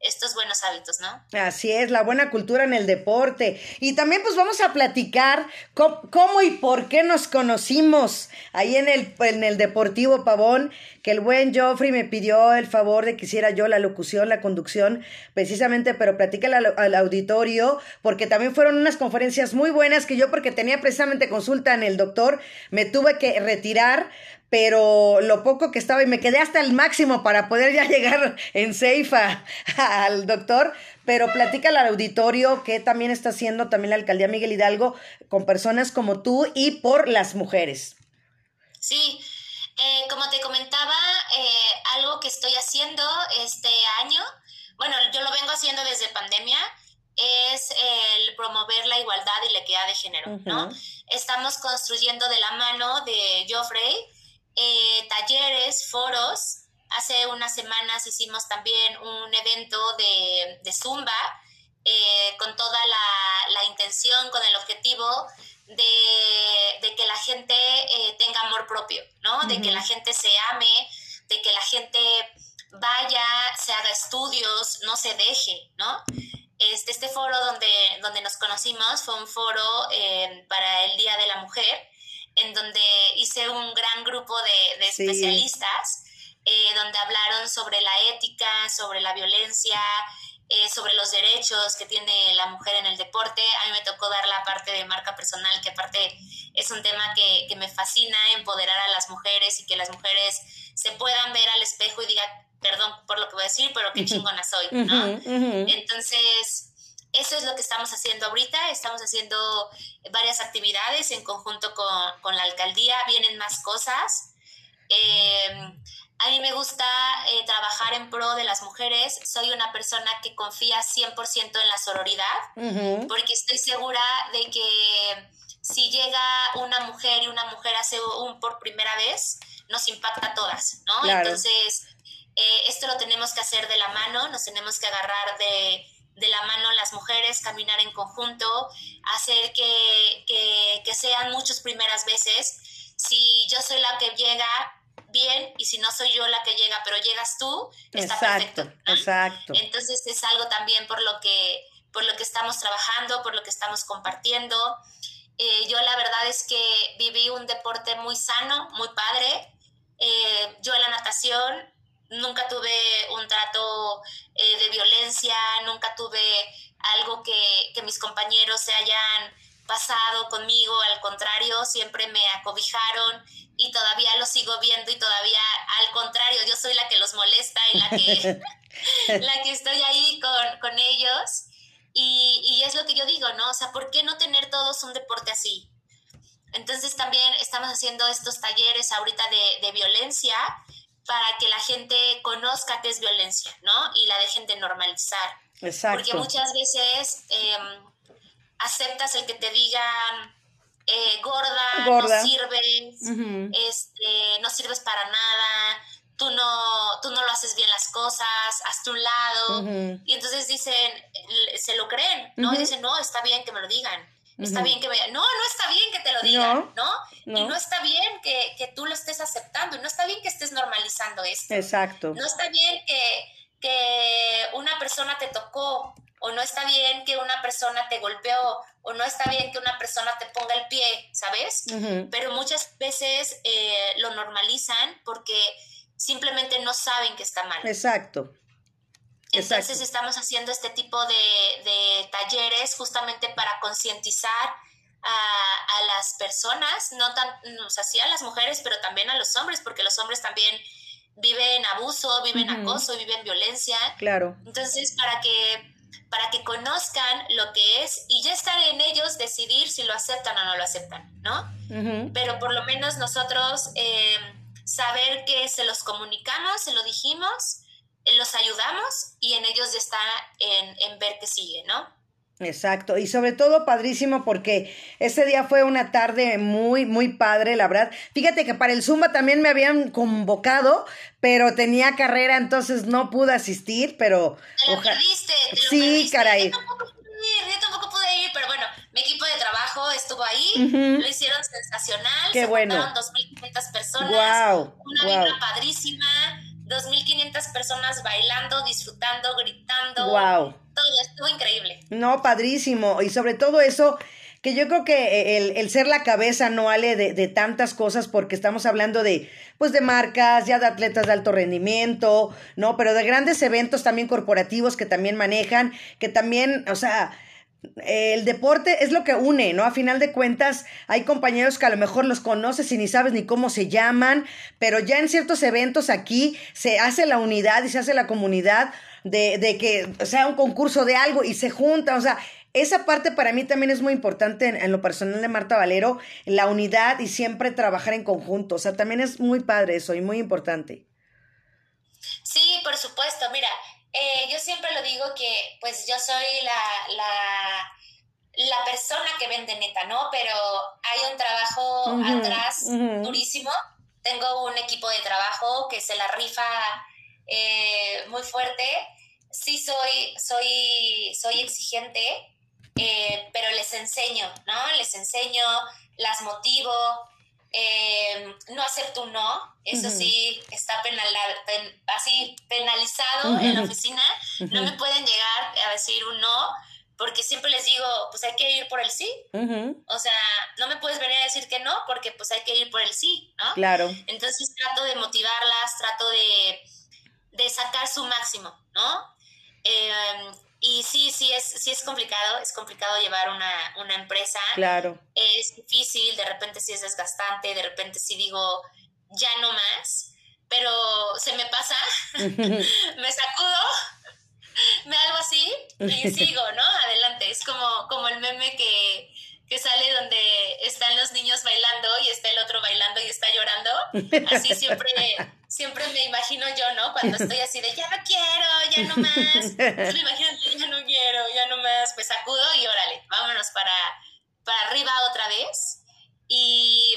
estos buenos hábitos, ¿no? Así es, la buena cultura en el deporte. Y también pues vamos a platicar cómo, y por qué nos conocimos ahí en el, en el Deportivo Pavón, que el buen Joffrey me pidió el favor de que hiciera yo la locución, la conducción, precisamente, pero platícala al, auditorio, porque también fueron unas conferencias muy buenas que yo, porque tenía precisamente consulta en el doctor, me tuve que retirar, pero lo poco que estaba y me quedé hasta el máximo para poder ya llegar en Ceifa al doctor, pero platica al auditorio que también está haciendo también la alcaldía Miguel Hidalgo con personas como tú y por las mujeres. Sí, eh, como te comentaba, eh, algo que estoy haciendo este año, bueno, yo lo vengo haciendo desde pandemia, es el promover la igualdad y la equidad de género, ¿no? Estamos construyendo de la mano de Joffrey eh, talleres, foros. Hace unas semanas hicimos también un evento de, de Zumba eh, con toda la, la, intención, con el objetivo de, de que la gente eh, tenga amor propio, ¿no? De que la gente se ame, de que la gente vaya, se haga estudios, no se deje, ¿no? Este, este foro donde, donde nos conocimos fue un foro para el Día de la Mujer en donde hice un gran grupo de, especialistas, eh, donde hablaron sobre la ética, sobre la violencia, eh, sobre los derechos que tiene la mujer en el deporte. A mí me tocó dar la parte de marca personal, que aparte es un tema que, me fascina, empoderar a las mujeres y que las mujeres se puedan ver al espejo y digan, perdón por lo que voy a decir, pero qué chingona soy, ¿no? Entonces, eso es lo que estamos haciendo ahorita. Estamos haciendo varias actividades en conjunto con, la alcaldía. Vienen más cosas. Eh, a mí me gusta eh, trabajar en pro de las mujeres. Soy una persona que confía 100% en la sororidad, porque estoy segura de que si llega una mujer y una mujer hace un por primera vez, nos impacta a todas, ¿no? Entonces, eh, esto lo tenemos que hacer de la mano, nos tenemos que agarrar de de la mano las mujeres, caminar en conjunto, hacer que, que, sean muchas primeras veces. Si yo soy la que llega, bien, y si no soy yo la que llega, pero llegas tú, está exacto, perfecto. Exacto. Entonces es algo también por lo que, por lo que estamos trabajando, por lo que estamos compartiendo. Eh, yo la verdad es que viví un deporte muy sano, muy padre. Eh, yo en la natación nunca tuve un trato eh, de violencia, nunca tuve algo que, que, mis compañeros se hayan pasado conmigo, al contrario, siempre me acobijaron y todavía lo sigo viendo y todavía al contrario, yo soy la que los molesta y la que, la que estoy ahí con, con ellos. Y, y, es lo que yo digo, ¿no? O sea, ¿por qué no tener todos un deporte así? Entonces también estamos haciendo estos talleres ahorita de, de violencia para que la gente conozca qué es violencia, ¿no? Y la dejen de normalizar. Exacto. Porque muchas veces em, aceptas el que te digan eh, gorda, no sirves, este, no sirves para nada, tú no, tú no lo haces bien las cosas, hazte un lado. Y entonces dicen, se lo creen, ¿no? Y dicen, no, está bien que me lo digan. Está bien que vaya. No, no está bien que te lo digan, ¿no? Y no está bien que, que, tú lo estés aceptando. Y no está bien que estés normalizando esto. Exacto. No está bien que, que una persona te tocó. O no está bien que una persona te golpeó. O no está bien que una persona te ponga el pie, ¿sabes? Pero muchas veces eh, lo normalizan porque simplemente no saben que está mal. Exacto. Entonces estamos haciendo este tipo de, talleres justamente para concientizar a, las personas, no tan, o sea, sí a las mujeres, pero también a los hombres, porque los hombres también vive en abuso, vive en acoso, vive en violencia. Claro. Entonces, para que para que conozcan lo que es y ya estar en ellos decidir si lo aceptan o no lo aceptan, ¿no? Pero por lo menos nosotros eh, saber que se los comunicamos, se lo dijimos, eh, los ayudamos y en ellos está en, en ver qué sigue, ¿no? Exacto, y sobre todo padrísimo porque ese día fue una tarde muy, muy padre, la verdad. Fíjate que para el Zumba también me habían convocado, pero tenía carrera, entonces no pude asistir, pero... Te lo perdiste, te lo sí, perdiste. caray. Yo tampoco, pude ir, yo tampoco pude ir, pero bueno, mi equipo de trabajo estuvo ahí, lo hicieron sensacional. Qué se bueno. juntaron 2.500 personas, Guau, una guau. vibra padrísima, 2.500 personas bailando, disfrutando, gritando. Wow. Todo estuvo increíble. No, padrísimo. Y sobre todo eso, que yo creo que el, el ser la cabeza no vale de, de tantas cosas porque estamos hablando de, pues de marcas, ya de atletas de alto rendimiento, ¿no? Pero de grandes eventos también corporativos que también manejan, que también, o sea, el deporte es lo que une, ¿no? A final de cuentas, hay compañeros que a lo mejor los conoces y ni sabes ni cómo se llaman, pero ya en ciertos eventos aquí se hace la unidad y se hace la comunidad de, de que sea un concurso de algo y se juntan, o sea, esa parte para mí también es muy importante en, en, lo personal de Marta Valero, la unidad y siempre trabajar en conjunto, o sea, también es muy padre eso y muy importante. Sí, por supuesto, mira, eh, yo siempre lo digo que pues yo soy la, la, la, persona que vende neta, ¿no? Pero hay un trabajo uh -huh, atrás uh -huh. durísimo. Tengo un equipo de trabajo que se la rifa eh, muy fuerte. Sí soy, soy, soy exigente, eh, pero les enseño, ¿no? Les enseño, las motivo, eh, no acepto un no, eso uh -huh. sí está penal, pen, así penalizado uh -huh. en la oficina, uh -huh. no me pueden llegar a decir un no, porque siempre les digo, pues hay que ir por el sí, o sea, no me puedes venir a decir que no, porque pues hay que ir por el sí, ¿no? Claro. Entonces trato de motivarlas, trato de, de sacar su máximo, ¿no? Eh, y sí, sí es, sí es complicado, es complicado llevar una, una empresa. Claro. Es difícil, de repente sí es desgastante, de repente sí digo, ya no más, pero se me pasa, me sacudo, me hago así y sigo, ¿no? Adelante, es como, como el meme que, que sale donde están los niños bailando y está el otro bailando y está llorando. Así siempre, siempre me imagino yo, ¿no? Cuando estoy así de ya no quiero, ya no más. Pues me imagino ya no quiero, ya no más. Pues sacudo y órale, vámonos para, para arriba otra vez. Y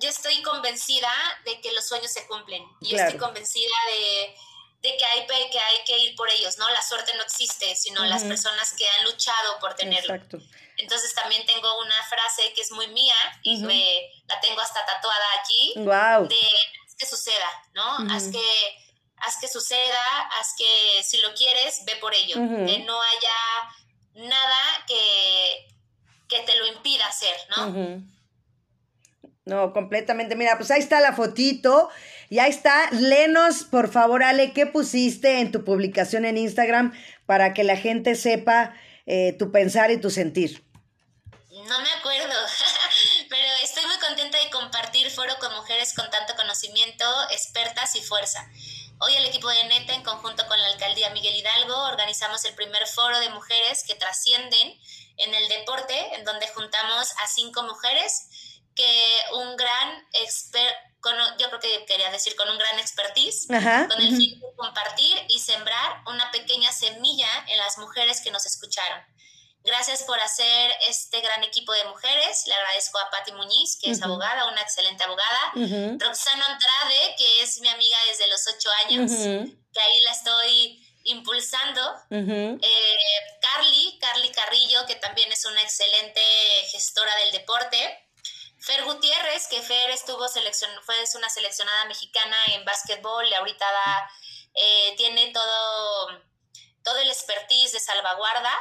yo estoy convencida de que los sueños se cumplen. Y claro. estoy convencida de, de que, hay, que hay que ir por ellos, ¿no? La suerte no existe, sino uh -huh. las personas que han luchado por tenerlo. Exacto. Entonces también tengo una frase que es muy mía y uh -huh. me, la tengo hasta tatuada aquí. Wow. De que suceda, ¿no? Uh -huh. Haz que haz que suceda, haz que si lo quieres, ve por ello. Que no haya nada que, que te lo impida hacer, ¿no? No, completamente. Mira, pues ahí está la fotito. Y ahí está. Lenos, por favor, Ale, ¿qué pusiste en tu publicación en Instagram para que la gente sepa eh, tu pensar y tu sentir? No me acuerdo, pero estoy muy contenta de compartir foro con mujeres con tanto conocimiento, expertas y fuerza. Hoy el equipo de Neta, en conjunto con la alcaldía Miguel Hidalgo, organizamos el primer foro de mujeres que trascienden en el deporte, en donde juntamos a cinco mujeres que un gran expert, con, yo creo que quería decir con un gran expertise, Ajá. con el fin de compartir y sembrar una pequeña semilla en las mujeres que nos escucharon. Gracias por hacer este gran equipo de mujeres. Le agradezco a Patti Muñiz, que uh -huh. es abogada, una excelente abogada. Uh -huh. Roxana Andrade, que es mi amiga desde los ocho años, uh -huh. que ahí la estoy impulsando. Eh, Carly, Carly Carrillo, que también es una excelente gestora del deporte. Fer Gutiérrez, que Fer estuvo seleccion fue una seleccionada mexicana en básquetbol y ahorita da, eh, tiene todo, todo el expertise de salvaguarda.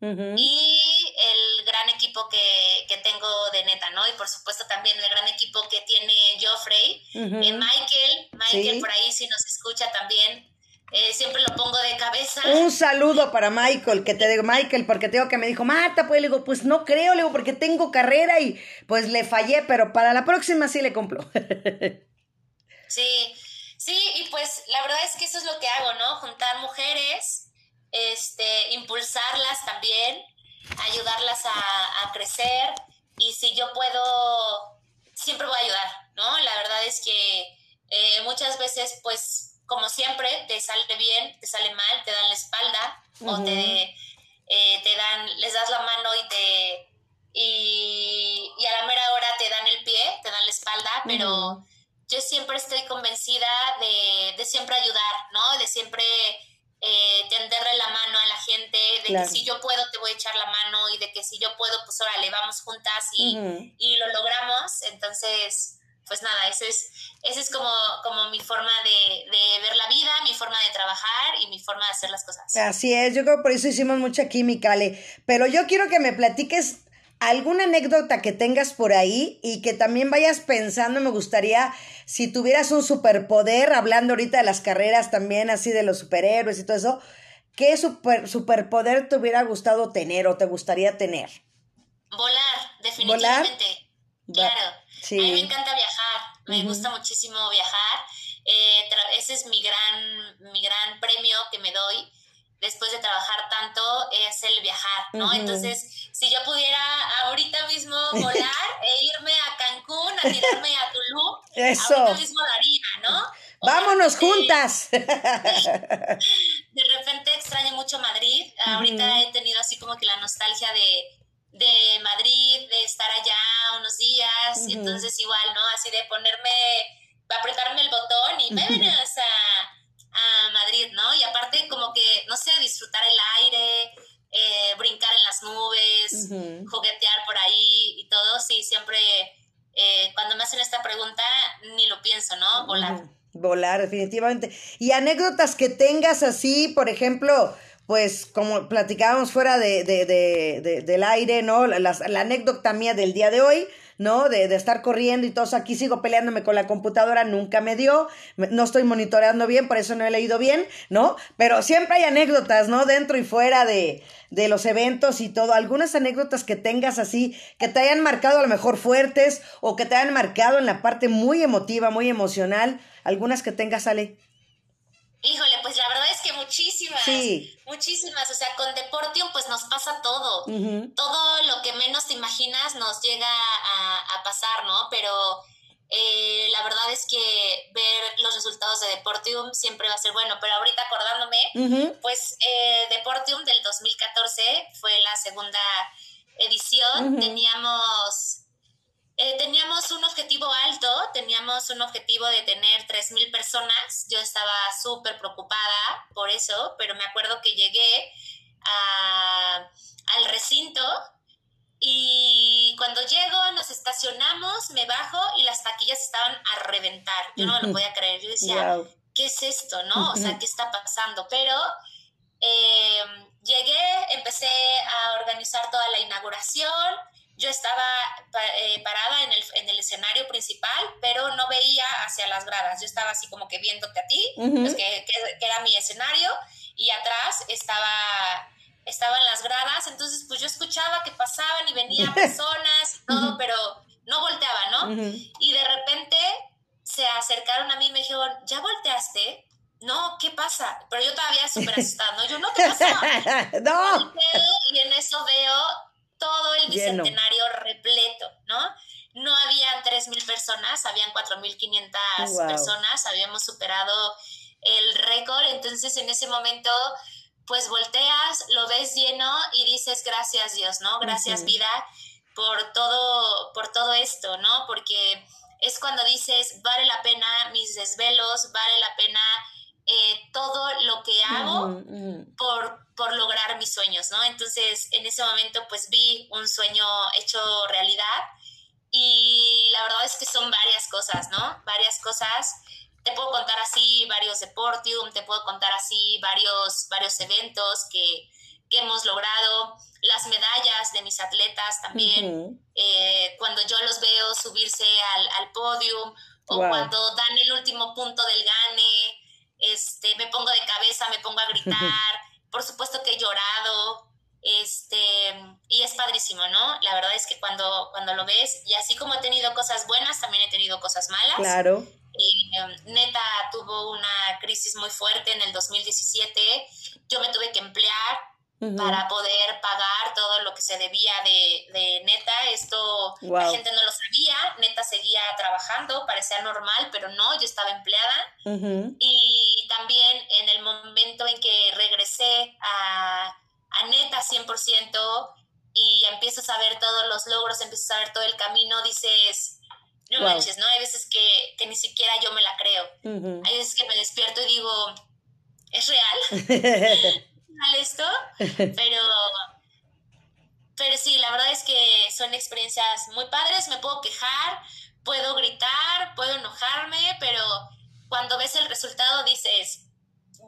Uh -huh. Y el gran equipo que, que, tengo de neta, ¿no? Y por supuesto también el gran equipo que tiene Joffrey, uh -huh. eh, Michael, Michael sí. por ahí si nos escucha también, eh, siempre lo pongo de cabeza. Un saludo para Michael, que te digo, Michael, porque te digo que me dijo, Marta, pues le digo, pues no creo, le digo, porque tengo carrera y pues le fallé, pero para la próxima sí le cumplo. sí, Sí, y pues la verdad es que eso es lo que hago, ¿no? Juntar mujeres, este, impulsarlas también, ayudarlas a, crecer y si yo puedo, siempre voy a ayudar, ¿no? La verdad es que eh, muchas veces, pues, como siempre, te sale bien, te sale mal, te dan la espalda o te, eh, te dan, les das la mano y te... Y, a la mera hora te dan el pie, te dan la espalda, pero yo siempre estoy convencida de, de siempre ayudar, ¿no? De siempre eh, tenderle la mano a la gente, de que si yo puedo te voy a echar la mano y de que si yo puedo, pues órale, vamos juntas y, y lo logramos. Entonces, pues nada, ese es, ese es como, como mi forma de, de, ver la vida, mi forma de trabajar y mi forma de hacer las cosas. Así es, yo creo que por eso hicimos mucha química, Ale. Pero yo quiero que me platiques alguna anécdota que tengas por ahí y que también vayas pensando, me gustaría, si tuvieras un superpoder, hablando ahorita de las carreras también, así de los superhéroes y todo eso, ¿qué super, superpoder te hubiera gustado tener o te gustaría tener? Volar, definitivamente. Claro. A mí me encanta viajar, me gusta muchísimo viajar. Eh, ese es mi gran, mi gran premio que me doy después de trabajar tanto es el viajar, ¿no? Entonces, si yo pudiera ahorita mismo volar e irme a Cancún, a tirarme a Tulum, Eso. ahorita mismo lo haría, ¿no? Vámonos juntas. De repente extraño mucho Madrid. Ahorita he tenido así como que la nostalgia de, de Madrid, de estar allá unos días. Entonces, igual, ¿no? Así de ponerme, apretarme el botón y me a a Madrid, ¿no? Y aparte como que, no sé, disfrutar el aire, eh, brincar en las nubes, juguetear por ahí y todo, sí, siempre eh, cuando me hacen esta pregunta ni lo pienso, ¿no? Volar. Volar, definitivamente. Y anécdotas que tengas así, por ejemplo, pues como platicábamos fuera de, de, de, del aire, ¿no? La, la, anécdota mía del día de hoy, ¿no? De, de, estar corriendo y todo eso. Aquí sigo peleándome con la computadora, nunca me dio, no estoy monitoreando bien, por eso no he leído bien, ¿no? Pero siempre hay anécdotas, ¿no? Dentro y fuera de, de los eventos y todo. Algunas anécdotas que tengas así, que te hayan marcado a lo mejor fuertes o que te hayan marcado en la parte muy emotiva, muy emocional. Algunas que tengas, Ale. Híjole, pues la que muchísimas, muchísimas, o sea, con Deportium pues nos pasa todo, todo lo que menos te imaginas nos llega a, pasar, ¿no? Pero eh, la verdad es que ver los resultados de Deportium siempre va a ser bueno, pero ahorita acordándome, pues eh, Deportium del 2014 fue la segunda edición, teníamos eh, teníamos un objetivo alto, teníamos un objetivo de tener 3.000 personas. Yo estaba súper preocupada por eso, pero me acuerdo que llegué al recinto y cuando llego nos estacionamos, me bajo y las taquillas estaban a reventar. Yo no lo podía creer. Yo decía, ¿qué es esto? ¿No? O sea, ¿qué está pasando? Pero eh, llegué, empecé a organizar toda la inauguración yo estaba eh, parada en el, en el, escenario principal, pero no veía hacia las gradas. Yo estaba así como que viéndote a ti, pues que, era mi escenario, y atrás estaba estaban las gradas, entonces pues yo escuchaba que pasaban y venían personas y todo, pero no volteaba, ¿no? Y de repente se acercaron a mí y me dijeron, ¿ya volteaste? No, ¿qué pasa? Pero yo todavía súper asustada, ¿no? Yo, no, ¿qué no. Y en eso veo todo el bicentenario repleto, ¿no? No habían 3.000 personas, habían 4.500 personas, habíamos superado el récord, entonces en ese momento pues volteas, lo ves lleno y dices gracias Dios, ¿no? Gracias vida por todo, por todo esto, ¿no? Porque es cuando dices, vale la pena mis desvelos, vale la pena eh, todo lo que hago mis sueños, ¿no? Entonces, en ese momento, pues vi un sueño hecho realidad y la verdad es que son varias cosas, ¿no? Varias cosas. Te puedo contar así varios deportium, te puedo contar así varios, varios eventos que, que hemos logrado, las medallas de mis atletas también, eh, cuando yo los veo subirse al, al podium o cuando dan el último punto del gane, este, me pongo de cabeza, me pongo a gritar, por supuesto que he llorado, este, y es padrísimo, ¿no? La verdad es que cuando, cuando lo ves, y así como he tenido cosas buenas, también he tenido cosas malas. Claro. Neta tuvo una crisis muy fuerte en el 2017. Yo me tuve que emplear para poder pagar todo lo que se debía de, Neta. Esto la gente no lo sabía. Neta seguía trabajando, parecía normal, pero no, yo estaba empleada. Y también en el momento en que regresé a, a Neta 100% y empiezas a ver todos los logros, empiezas a ver todo el camino, dices, no manches, ¿no? Hay veces que, que, ni siquiera yo me la creo. Hay veces que me despierto y digo, ¿es real? esto, pero, pero sí, la verdad es que son experiencias muy padres, me puedo quejar, puedo gritar, puedo enojarme, pero cuando ves el resultado dices,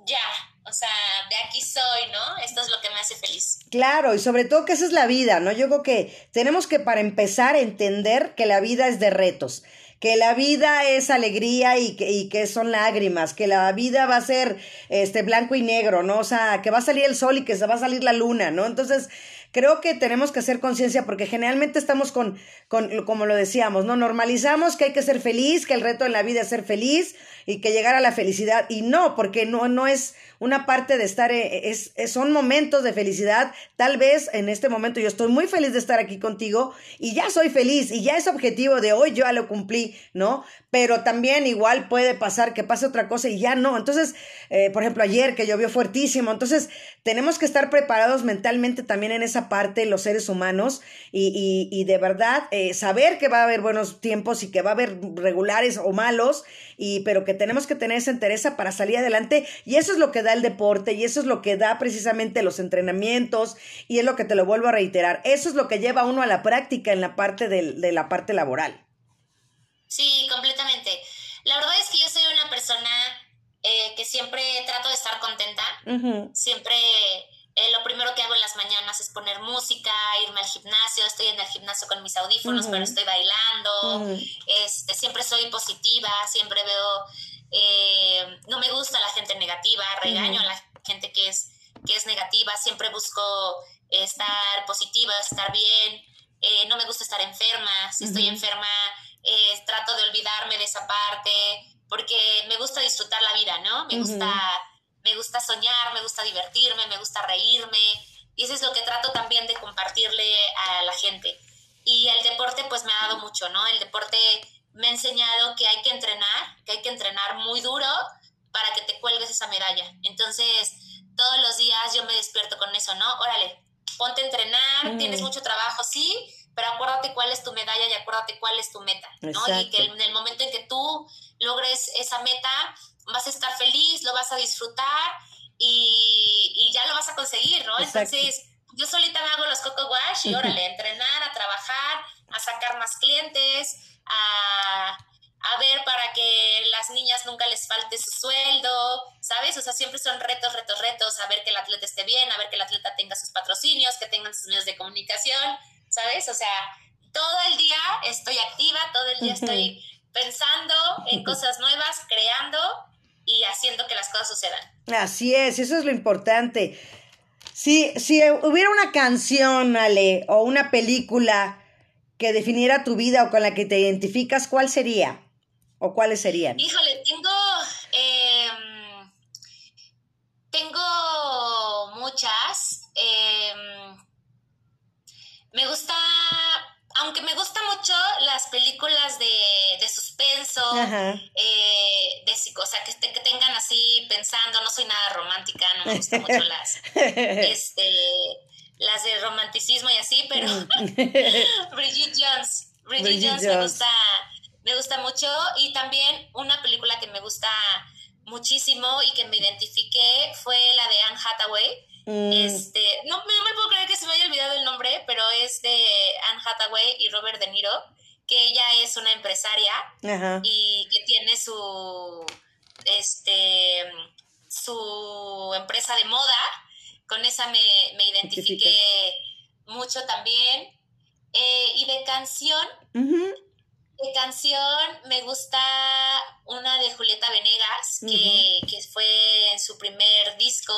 ya, o sea, de aquí soy, ¿no? Esto es lo que me hace feliz. Claro, y sobre todo que esa es la vida, ¿no? Yo creo que tenemos que para empezar entender que la vida es de retos que la vida es alegría y que, y que son lágrimas, que la vida va a ser este blanco y negro, ¿no? O sea, que va a salir el sol y que se va a salir la luna, ¿no? Entonces, creo que tenemos que hacer conciencia porque generalmente estamos con, con, como lo decíamos, ¿no? Normalizamos que hay que ser feliz, que el reto en la vida es ser feliz y que llegar a la felicidad. Y no, porque no, no es una parte de estar, eh, es, son momentos de felicidad. Tal vez en este momento yo estoy muy feliz de estar aquí contigo y ya soy feliz y ya es objetivo de hoy, yo ya lo cumplí, ¿no? Pero también igual puede pasar que pase otra cosa y ya no. Entonces, eh, por ejemplo, ayer que llovió fuertísimo, entonces tenemos que estar preparados mentalmente también en esa parte, los seres humanos, y, de verdad eh, saber que va a haber buenos tiempos y que va a haber regulares o malos, y, pero que tenemos que tener esa entereza para salir adelante, y eso es lo que da el deporte, y eso es lo que da precisamente los entrenamientos, y es lo que te lo vuelvo a reiterar, eso es lo que lleva a uno a la práctica en la parte de la parte laboral. Sí, completamente. La verdad es que yo soy una persona eh, que siempre trato de estar contenta, siempre eh, lo primero que hago en las mañanas es poner música, irme al gimnasio, estoy en el gimnasio con mis audífonos, pero estoy bailando, este, siempre soy positiva, siempre veo, eh, no me gusta la gente negativa, regaño a la gente que es, que es negativa, siempre busco estar positiva, estar bien, no me gusta estar enferma, si estoy enferma trato de olvidarme de esa parte, porque me gusta disfrutar la vida, ¿no? Me gusta, me gusta soñar, me gusta divertirme, me gusta reírme, y eso es lo que trato también de compartirle a la gente. Y el deporte pues me ha dado mucho, ¿no? El deporte me ha enseñado que hay que entrenar, que hay que entrenar muy duro para que te cuelgues esa medalla. Entonces, todos los días yo me despierto con eso, ¿no? Órale, ponte a entrenar, tienes mucho trabajo, sí, pero acuérdate cuál es tu medalla y acuérdate cuál es tu meta, ¿no? Y que en el momento en que tú logres esa meta, vas a estar feliz, lo vas a disfrutar y, ya lo vas a conseguir, ¿no? Entonces, yo solita me hago los coco wash y órale, a entrenar, a trabajar, a sacar más clientes, a, a ver para que las niñas nunca les falte su sueldo, ¿sabes? O sea, siempre son retos, retos, retos, a ver que el atleta esté bien, a ver que el atleta tenga sus patrocinios, que tengan sus medios de comunicación ¿sabes? O sea, todo el día estoy activa, todo el día estoy pensando en cosas nuevas, creando y haciendo que las cosas sucedan. Así es, eso es lo importante. Si, si hubiera una canción, Ale, o una película que definiera tu vida o con la que te identificas, ¿cuál sería? ¿O cuáles serían? Híjole, tengo... Em, tengo muchas. Eh, me gusta, aunque me gustan mucho las películas de, de suspenso, eh, de o sea, que, que tengan así pensando, no soy nada romántica, no me gustan mucho las, este, las de romanticismo y así, pero Bridget Jones, Bridget, Jones, me gusta, me gusta mucho y también una película que me gusta muchísimo y que me identifiqué fue la de Anne Hathaway Mm. Este, no, me puedo creer que se me haya olvidado el nombre, pero es de Anne Hathaway y Robert De Niro, que ella es una empresaria y que tiene su este su empresa de moda. Con esa me, identifiqué mucho también. Eh, y de canción, de canción me gusta una de Julieta Venegas, que, que, fue en su primer disco,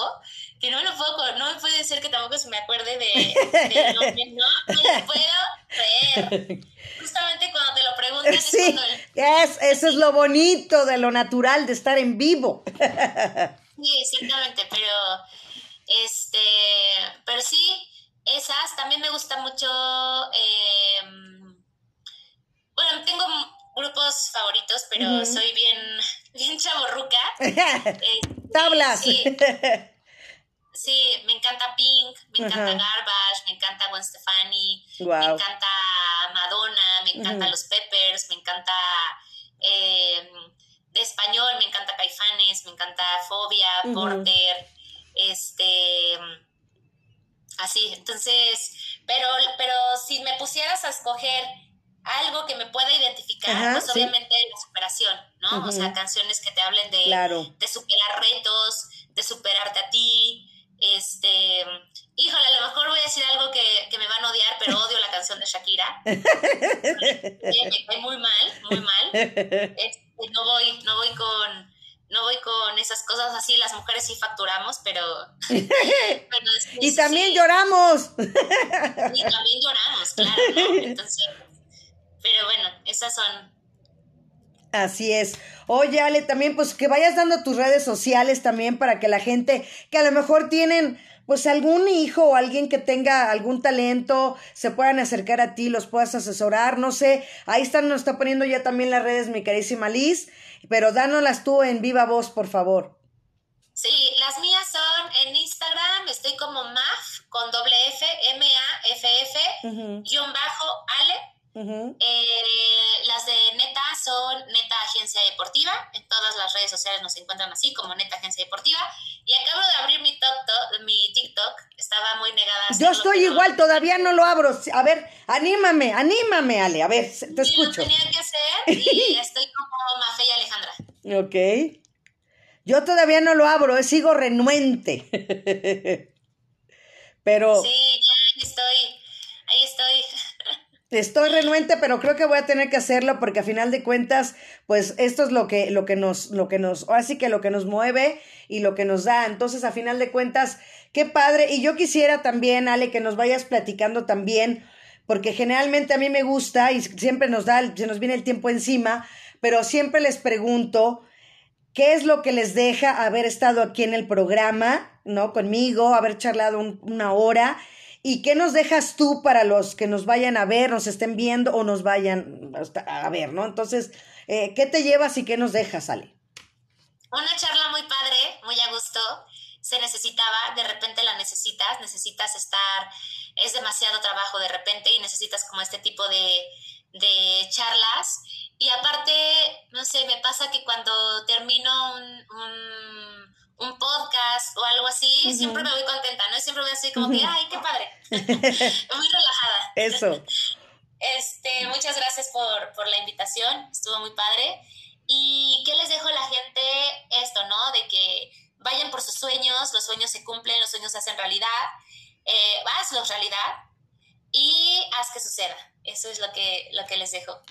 que no me lo puedo, no me puede ser que tampoco se me acuerde de, de nombre, ¿no? No lo puedo creer. Justamente cuando te lo pregunto sí, es, eso es lo bonito de lo natural de estar en vivo. sí, exactamente, pero este, pero sí, esas también me gusta mucho. Em, bueno, tengo grupos favoritos, pero soy bien, bien chaborruca. Eh, Tablas. Sí. me encanta Pink, me encanta Garbage, me encanta Gwen Stefani, me encanta Madonna, me encanta Los Peppers, me encanta em, de español, me encanta Caifanes, me encanta Fobia, Porter, este así, entonces, pero, pero si me pusieras a escoger algo que me pueda identificar, pues obviamente la superación, ¿no? O sea, canciones que te hablen de, de superar retos, de superarte a ti, este, híjole, a lo mejor voy a decir algo que, que me van a odiar, pero odio la canción de Shakira. me cae muy mal, muy mal. Este, no voy, no voy con, no voy con esas cosas así, las mujeres sí facturamos, pero... y también lloramos. y también lloramos, claro, ¿no? Entonces, pero bueno, esas son... Así es. Oye, Ale, también pues que vayas dando tus redes sociales también para que la gente que a lo mejor tienen pues algún hijo o alguien que tenga algún talento se puedan acercar a ti, los puedas asesorar, no sé. Ahí están, nos está poniendo ya también las redes mi carísima Liz, pero dánoslas tú en viva voz, por favor. Sí, las mías son en Instagram, estoy como MAF con doble F, M-A-F-F, guion bajo, Ale eh, las de Neta son Neta Agencia Deportiva. En todas las redes sociales nos encuentran así como Neta Agencia Deportiva. Y acabo de abrir mi, TikTok, mi TikTok. Estaba muy negada. Yo estoy igual, todavía no lo abro. A ver, anímame, anímame, Ale. A ver, te escucho. Lo tenía que hacer y estoy como Mafe y Alejandra. Ok. Yo todavía no lo abro, sigo renuente. Pero. Sí, ya estoy. Ahí estoy. Estoy renuente, pero creo que voy a tener que hacerlo porque a final de cuentas, pues esto es lo que, lo que nos, lo que nos, así que lo que nos mueve y lo que nos da. Entonces, a final de cuentas, qué padre. Y yo quisiera también, Ale, que nos vayas platicando también, porque generalmente a mí me gusta y siempre nos da, se nos viene el tiempo encima, pero siempre les pregunto, ¿qué es lo que les deja haber estado aquí en el programa, ¿no? Conmigo, haber charlado una hora ¿Y qué nos dejas tú para los que nos vayan a ver, nos estén viendo o nos vayan a ver, ¿no? Entonces, eh, ¿qué te llevas y qué nos dejas, Ale? Una charla muy padre, muy a gusto. Se necesitaba, de repente la necesitas, necesitas estar, es demasiado trabajo de repente y necesitas como este tipo de, de charlas. Y aparte, no sé, me pasa que cuando termino un un podcast o algo así, siempre me voy contenta, ¿no? Siempre voy así como que, ay, qué padre. Muy relajada. Eso. Este, muchas gracias por, por la invitación, estuvo muy padre. ¿Y qué les dejo a la gente? Esto, ¿no? De que vayan por sus sueños, los sueños se cumplen, los sueños se hacen realidad, eh, hazlos realidad y haz que suceda. Eso es lo que, lo que les dejo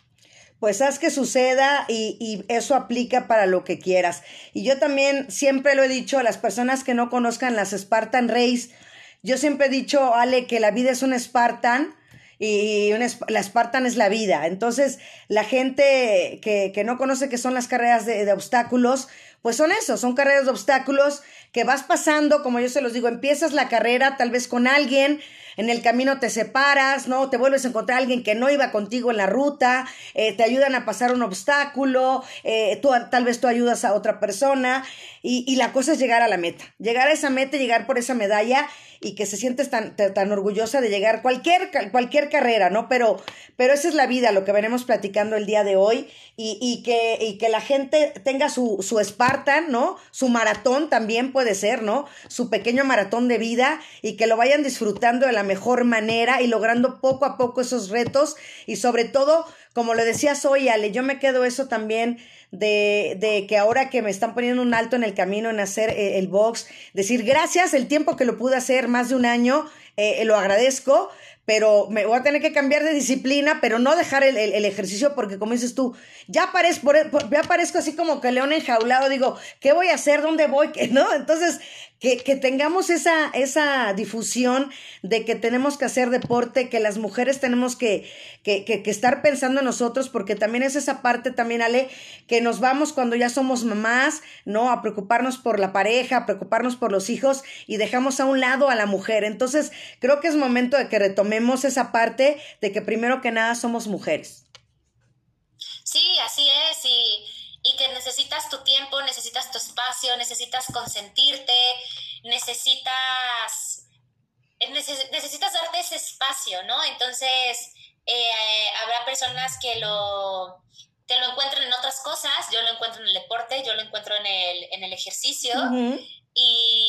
pues haz que suceda y, eso aplica para lo que quieras. Y yo también siempre lo he dicho a las personas que no conozcan las Spartan Race, yo siempre he dicho, Ale, que la vida es un Spartan y la Spartan es la vida. Entonces, la gente que, que no conoce qué son las carreras de, de obstáculos, pues son eso, son carreras de obstáculos que vas pasando, como yo se los digo, empiezas la carrera tal vez con alguien, en el camino te separas, ¿no? Te vuelves a encontrar a alguien que no iba contigo en la ruta, eh, te ayudan a pasar un obstáculo, eh, tú, tal vez tú ayudas a otra persona y, la cosa es llegar a la meta, llegar a esa meta, llegar por esa medalla y que se sientes tan, tan orgullosa de llegar cualquier, cualquier carrera, ¿no? Pero, pero esa es la vida, lo que venimos platicando el día de hoy y, que, y que la gente tenga su, su ¿no? Su maratón también puede ser, ¿no? Su pequeño maratón de vida y que lo vayan disfrutando de la mejor manera y logrando poco a poco esos retos y sobre todo, como lo decías hoy, Ale, yo me quedo eso también de, de, que ahora que me están poniendo un alto en el camino en hacer eh, el box, decir gracias, el tiempo que lo pude hacer, más de un año, eh, lo agradezco, pero me voy a tener que cambiar de disciplina, pero no dejar el, ejercicio porque como dices tú, ya, parezco, ya parezco así como que león enjaulado, digo, ¿qué voy a hacer? ¿Dónde voy? ¿Qué, ¿No? Entonces, que, que, tengamos esa, esa difusión de que tenemos que hacer deporte, que las mujeres tenemos que, que, que, estar pensando en nosotros, porque también es esa parte también, Ale, que nos vamos cuando ya somos mamás, ¿no? A preocuparnos por la pareja, a preocuparnos por los hijos y dejamos a un lado a la mujer. Entonces, creo que es momento de que retomemos esa parte de que primero que nada somos mujeres. Sí, así es, y y que necesitas tu tiempo, necesitas tu espacio, necesitas consentirte, necesitas, necesitas darte ese espacio, ¿no? Entonces, eh, habrá personas que lo, que lo encuentran en otras cosas, yo lo encuentro en el deporte, yo lo encuentro en el, en el ejercicio, y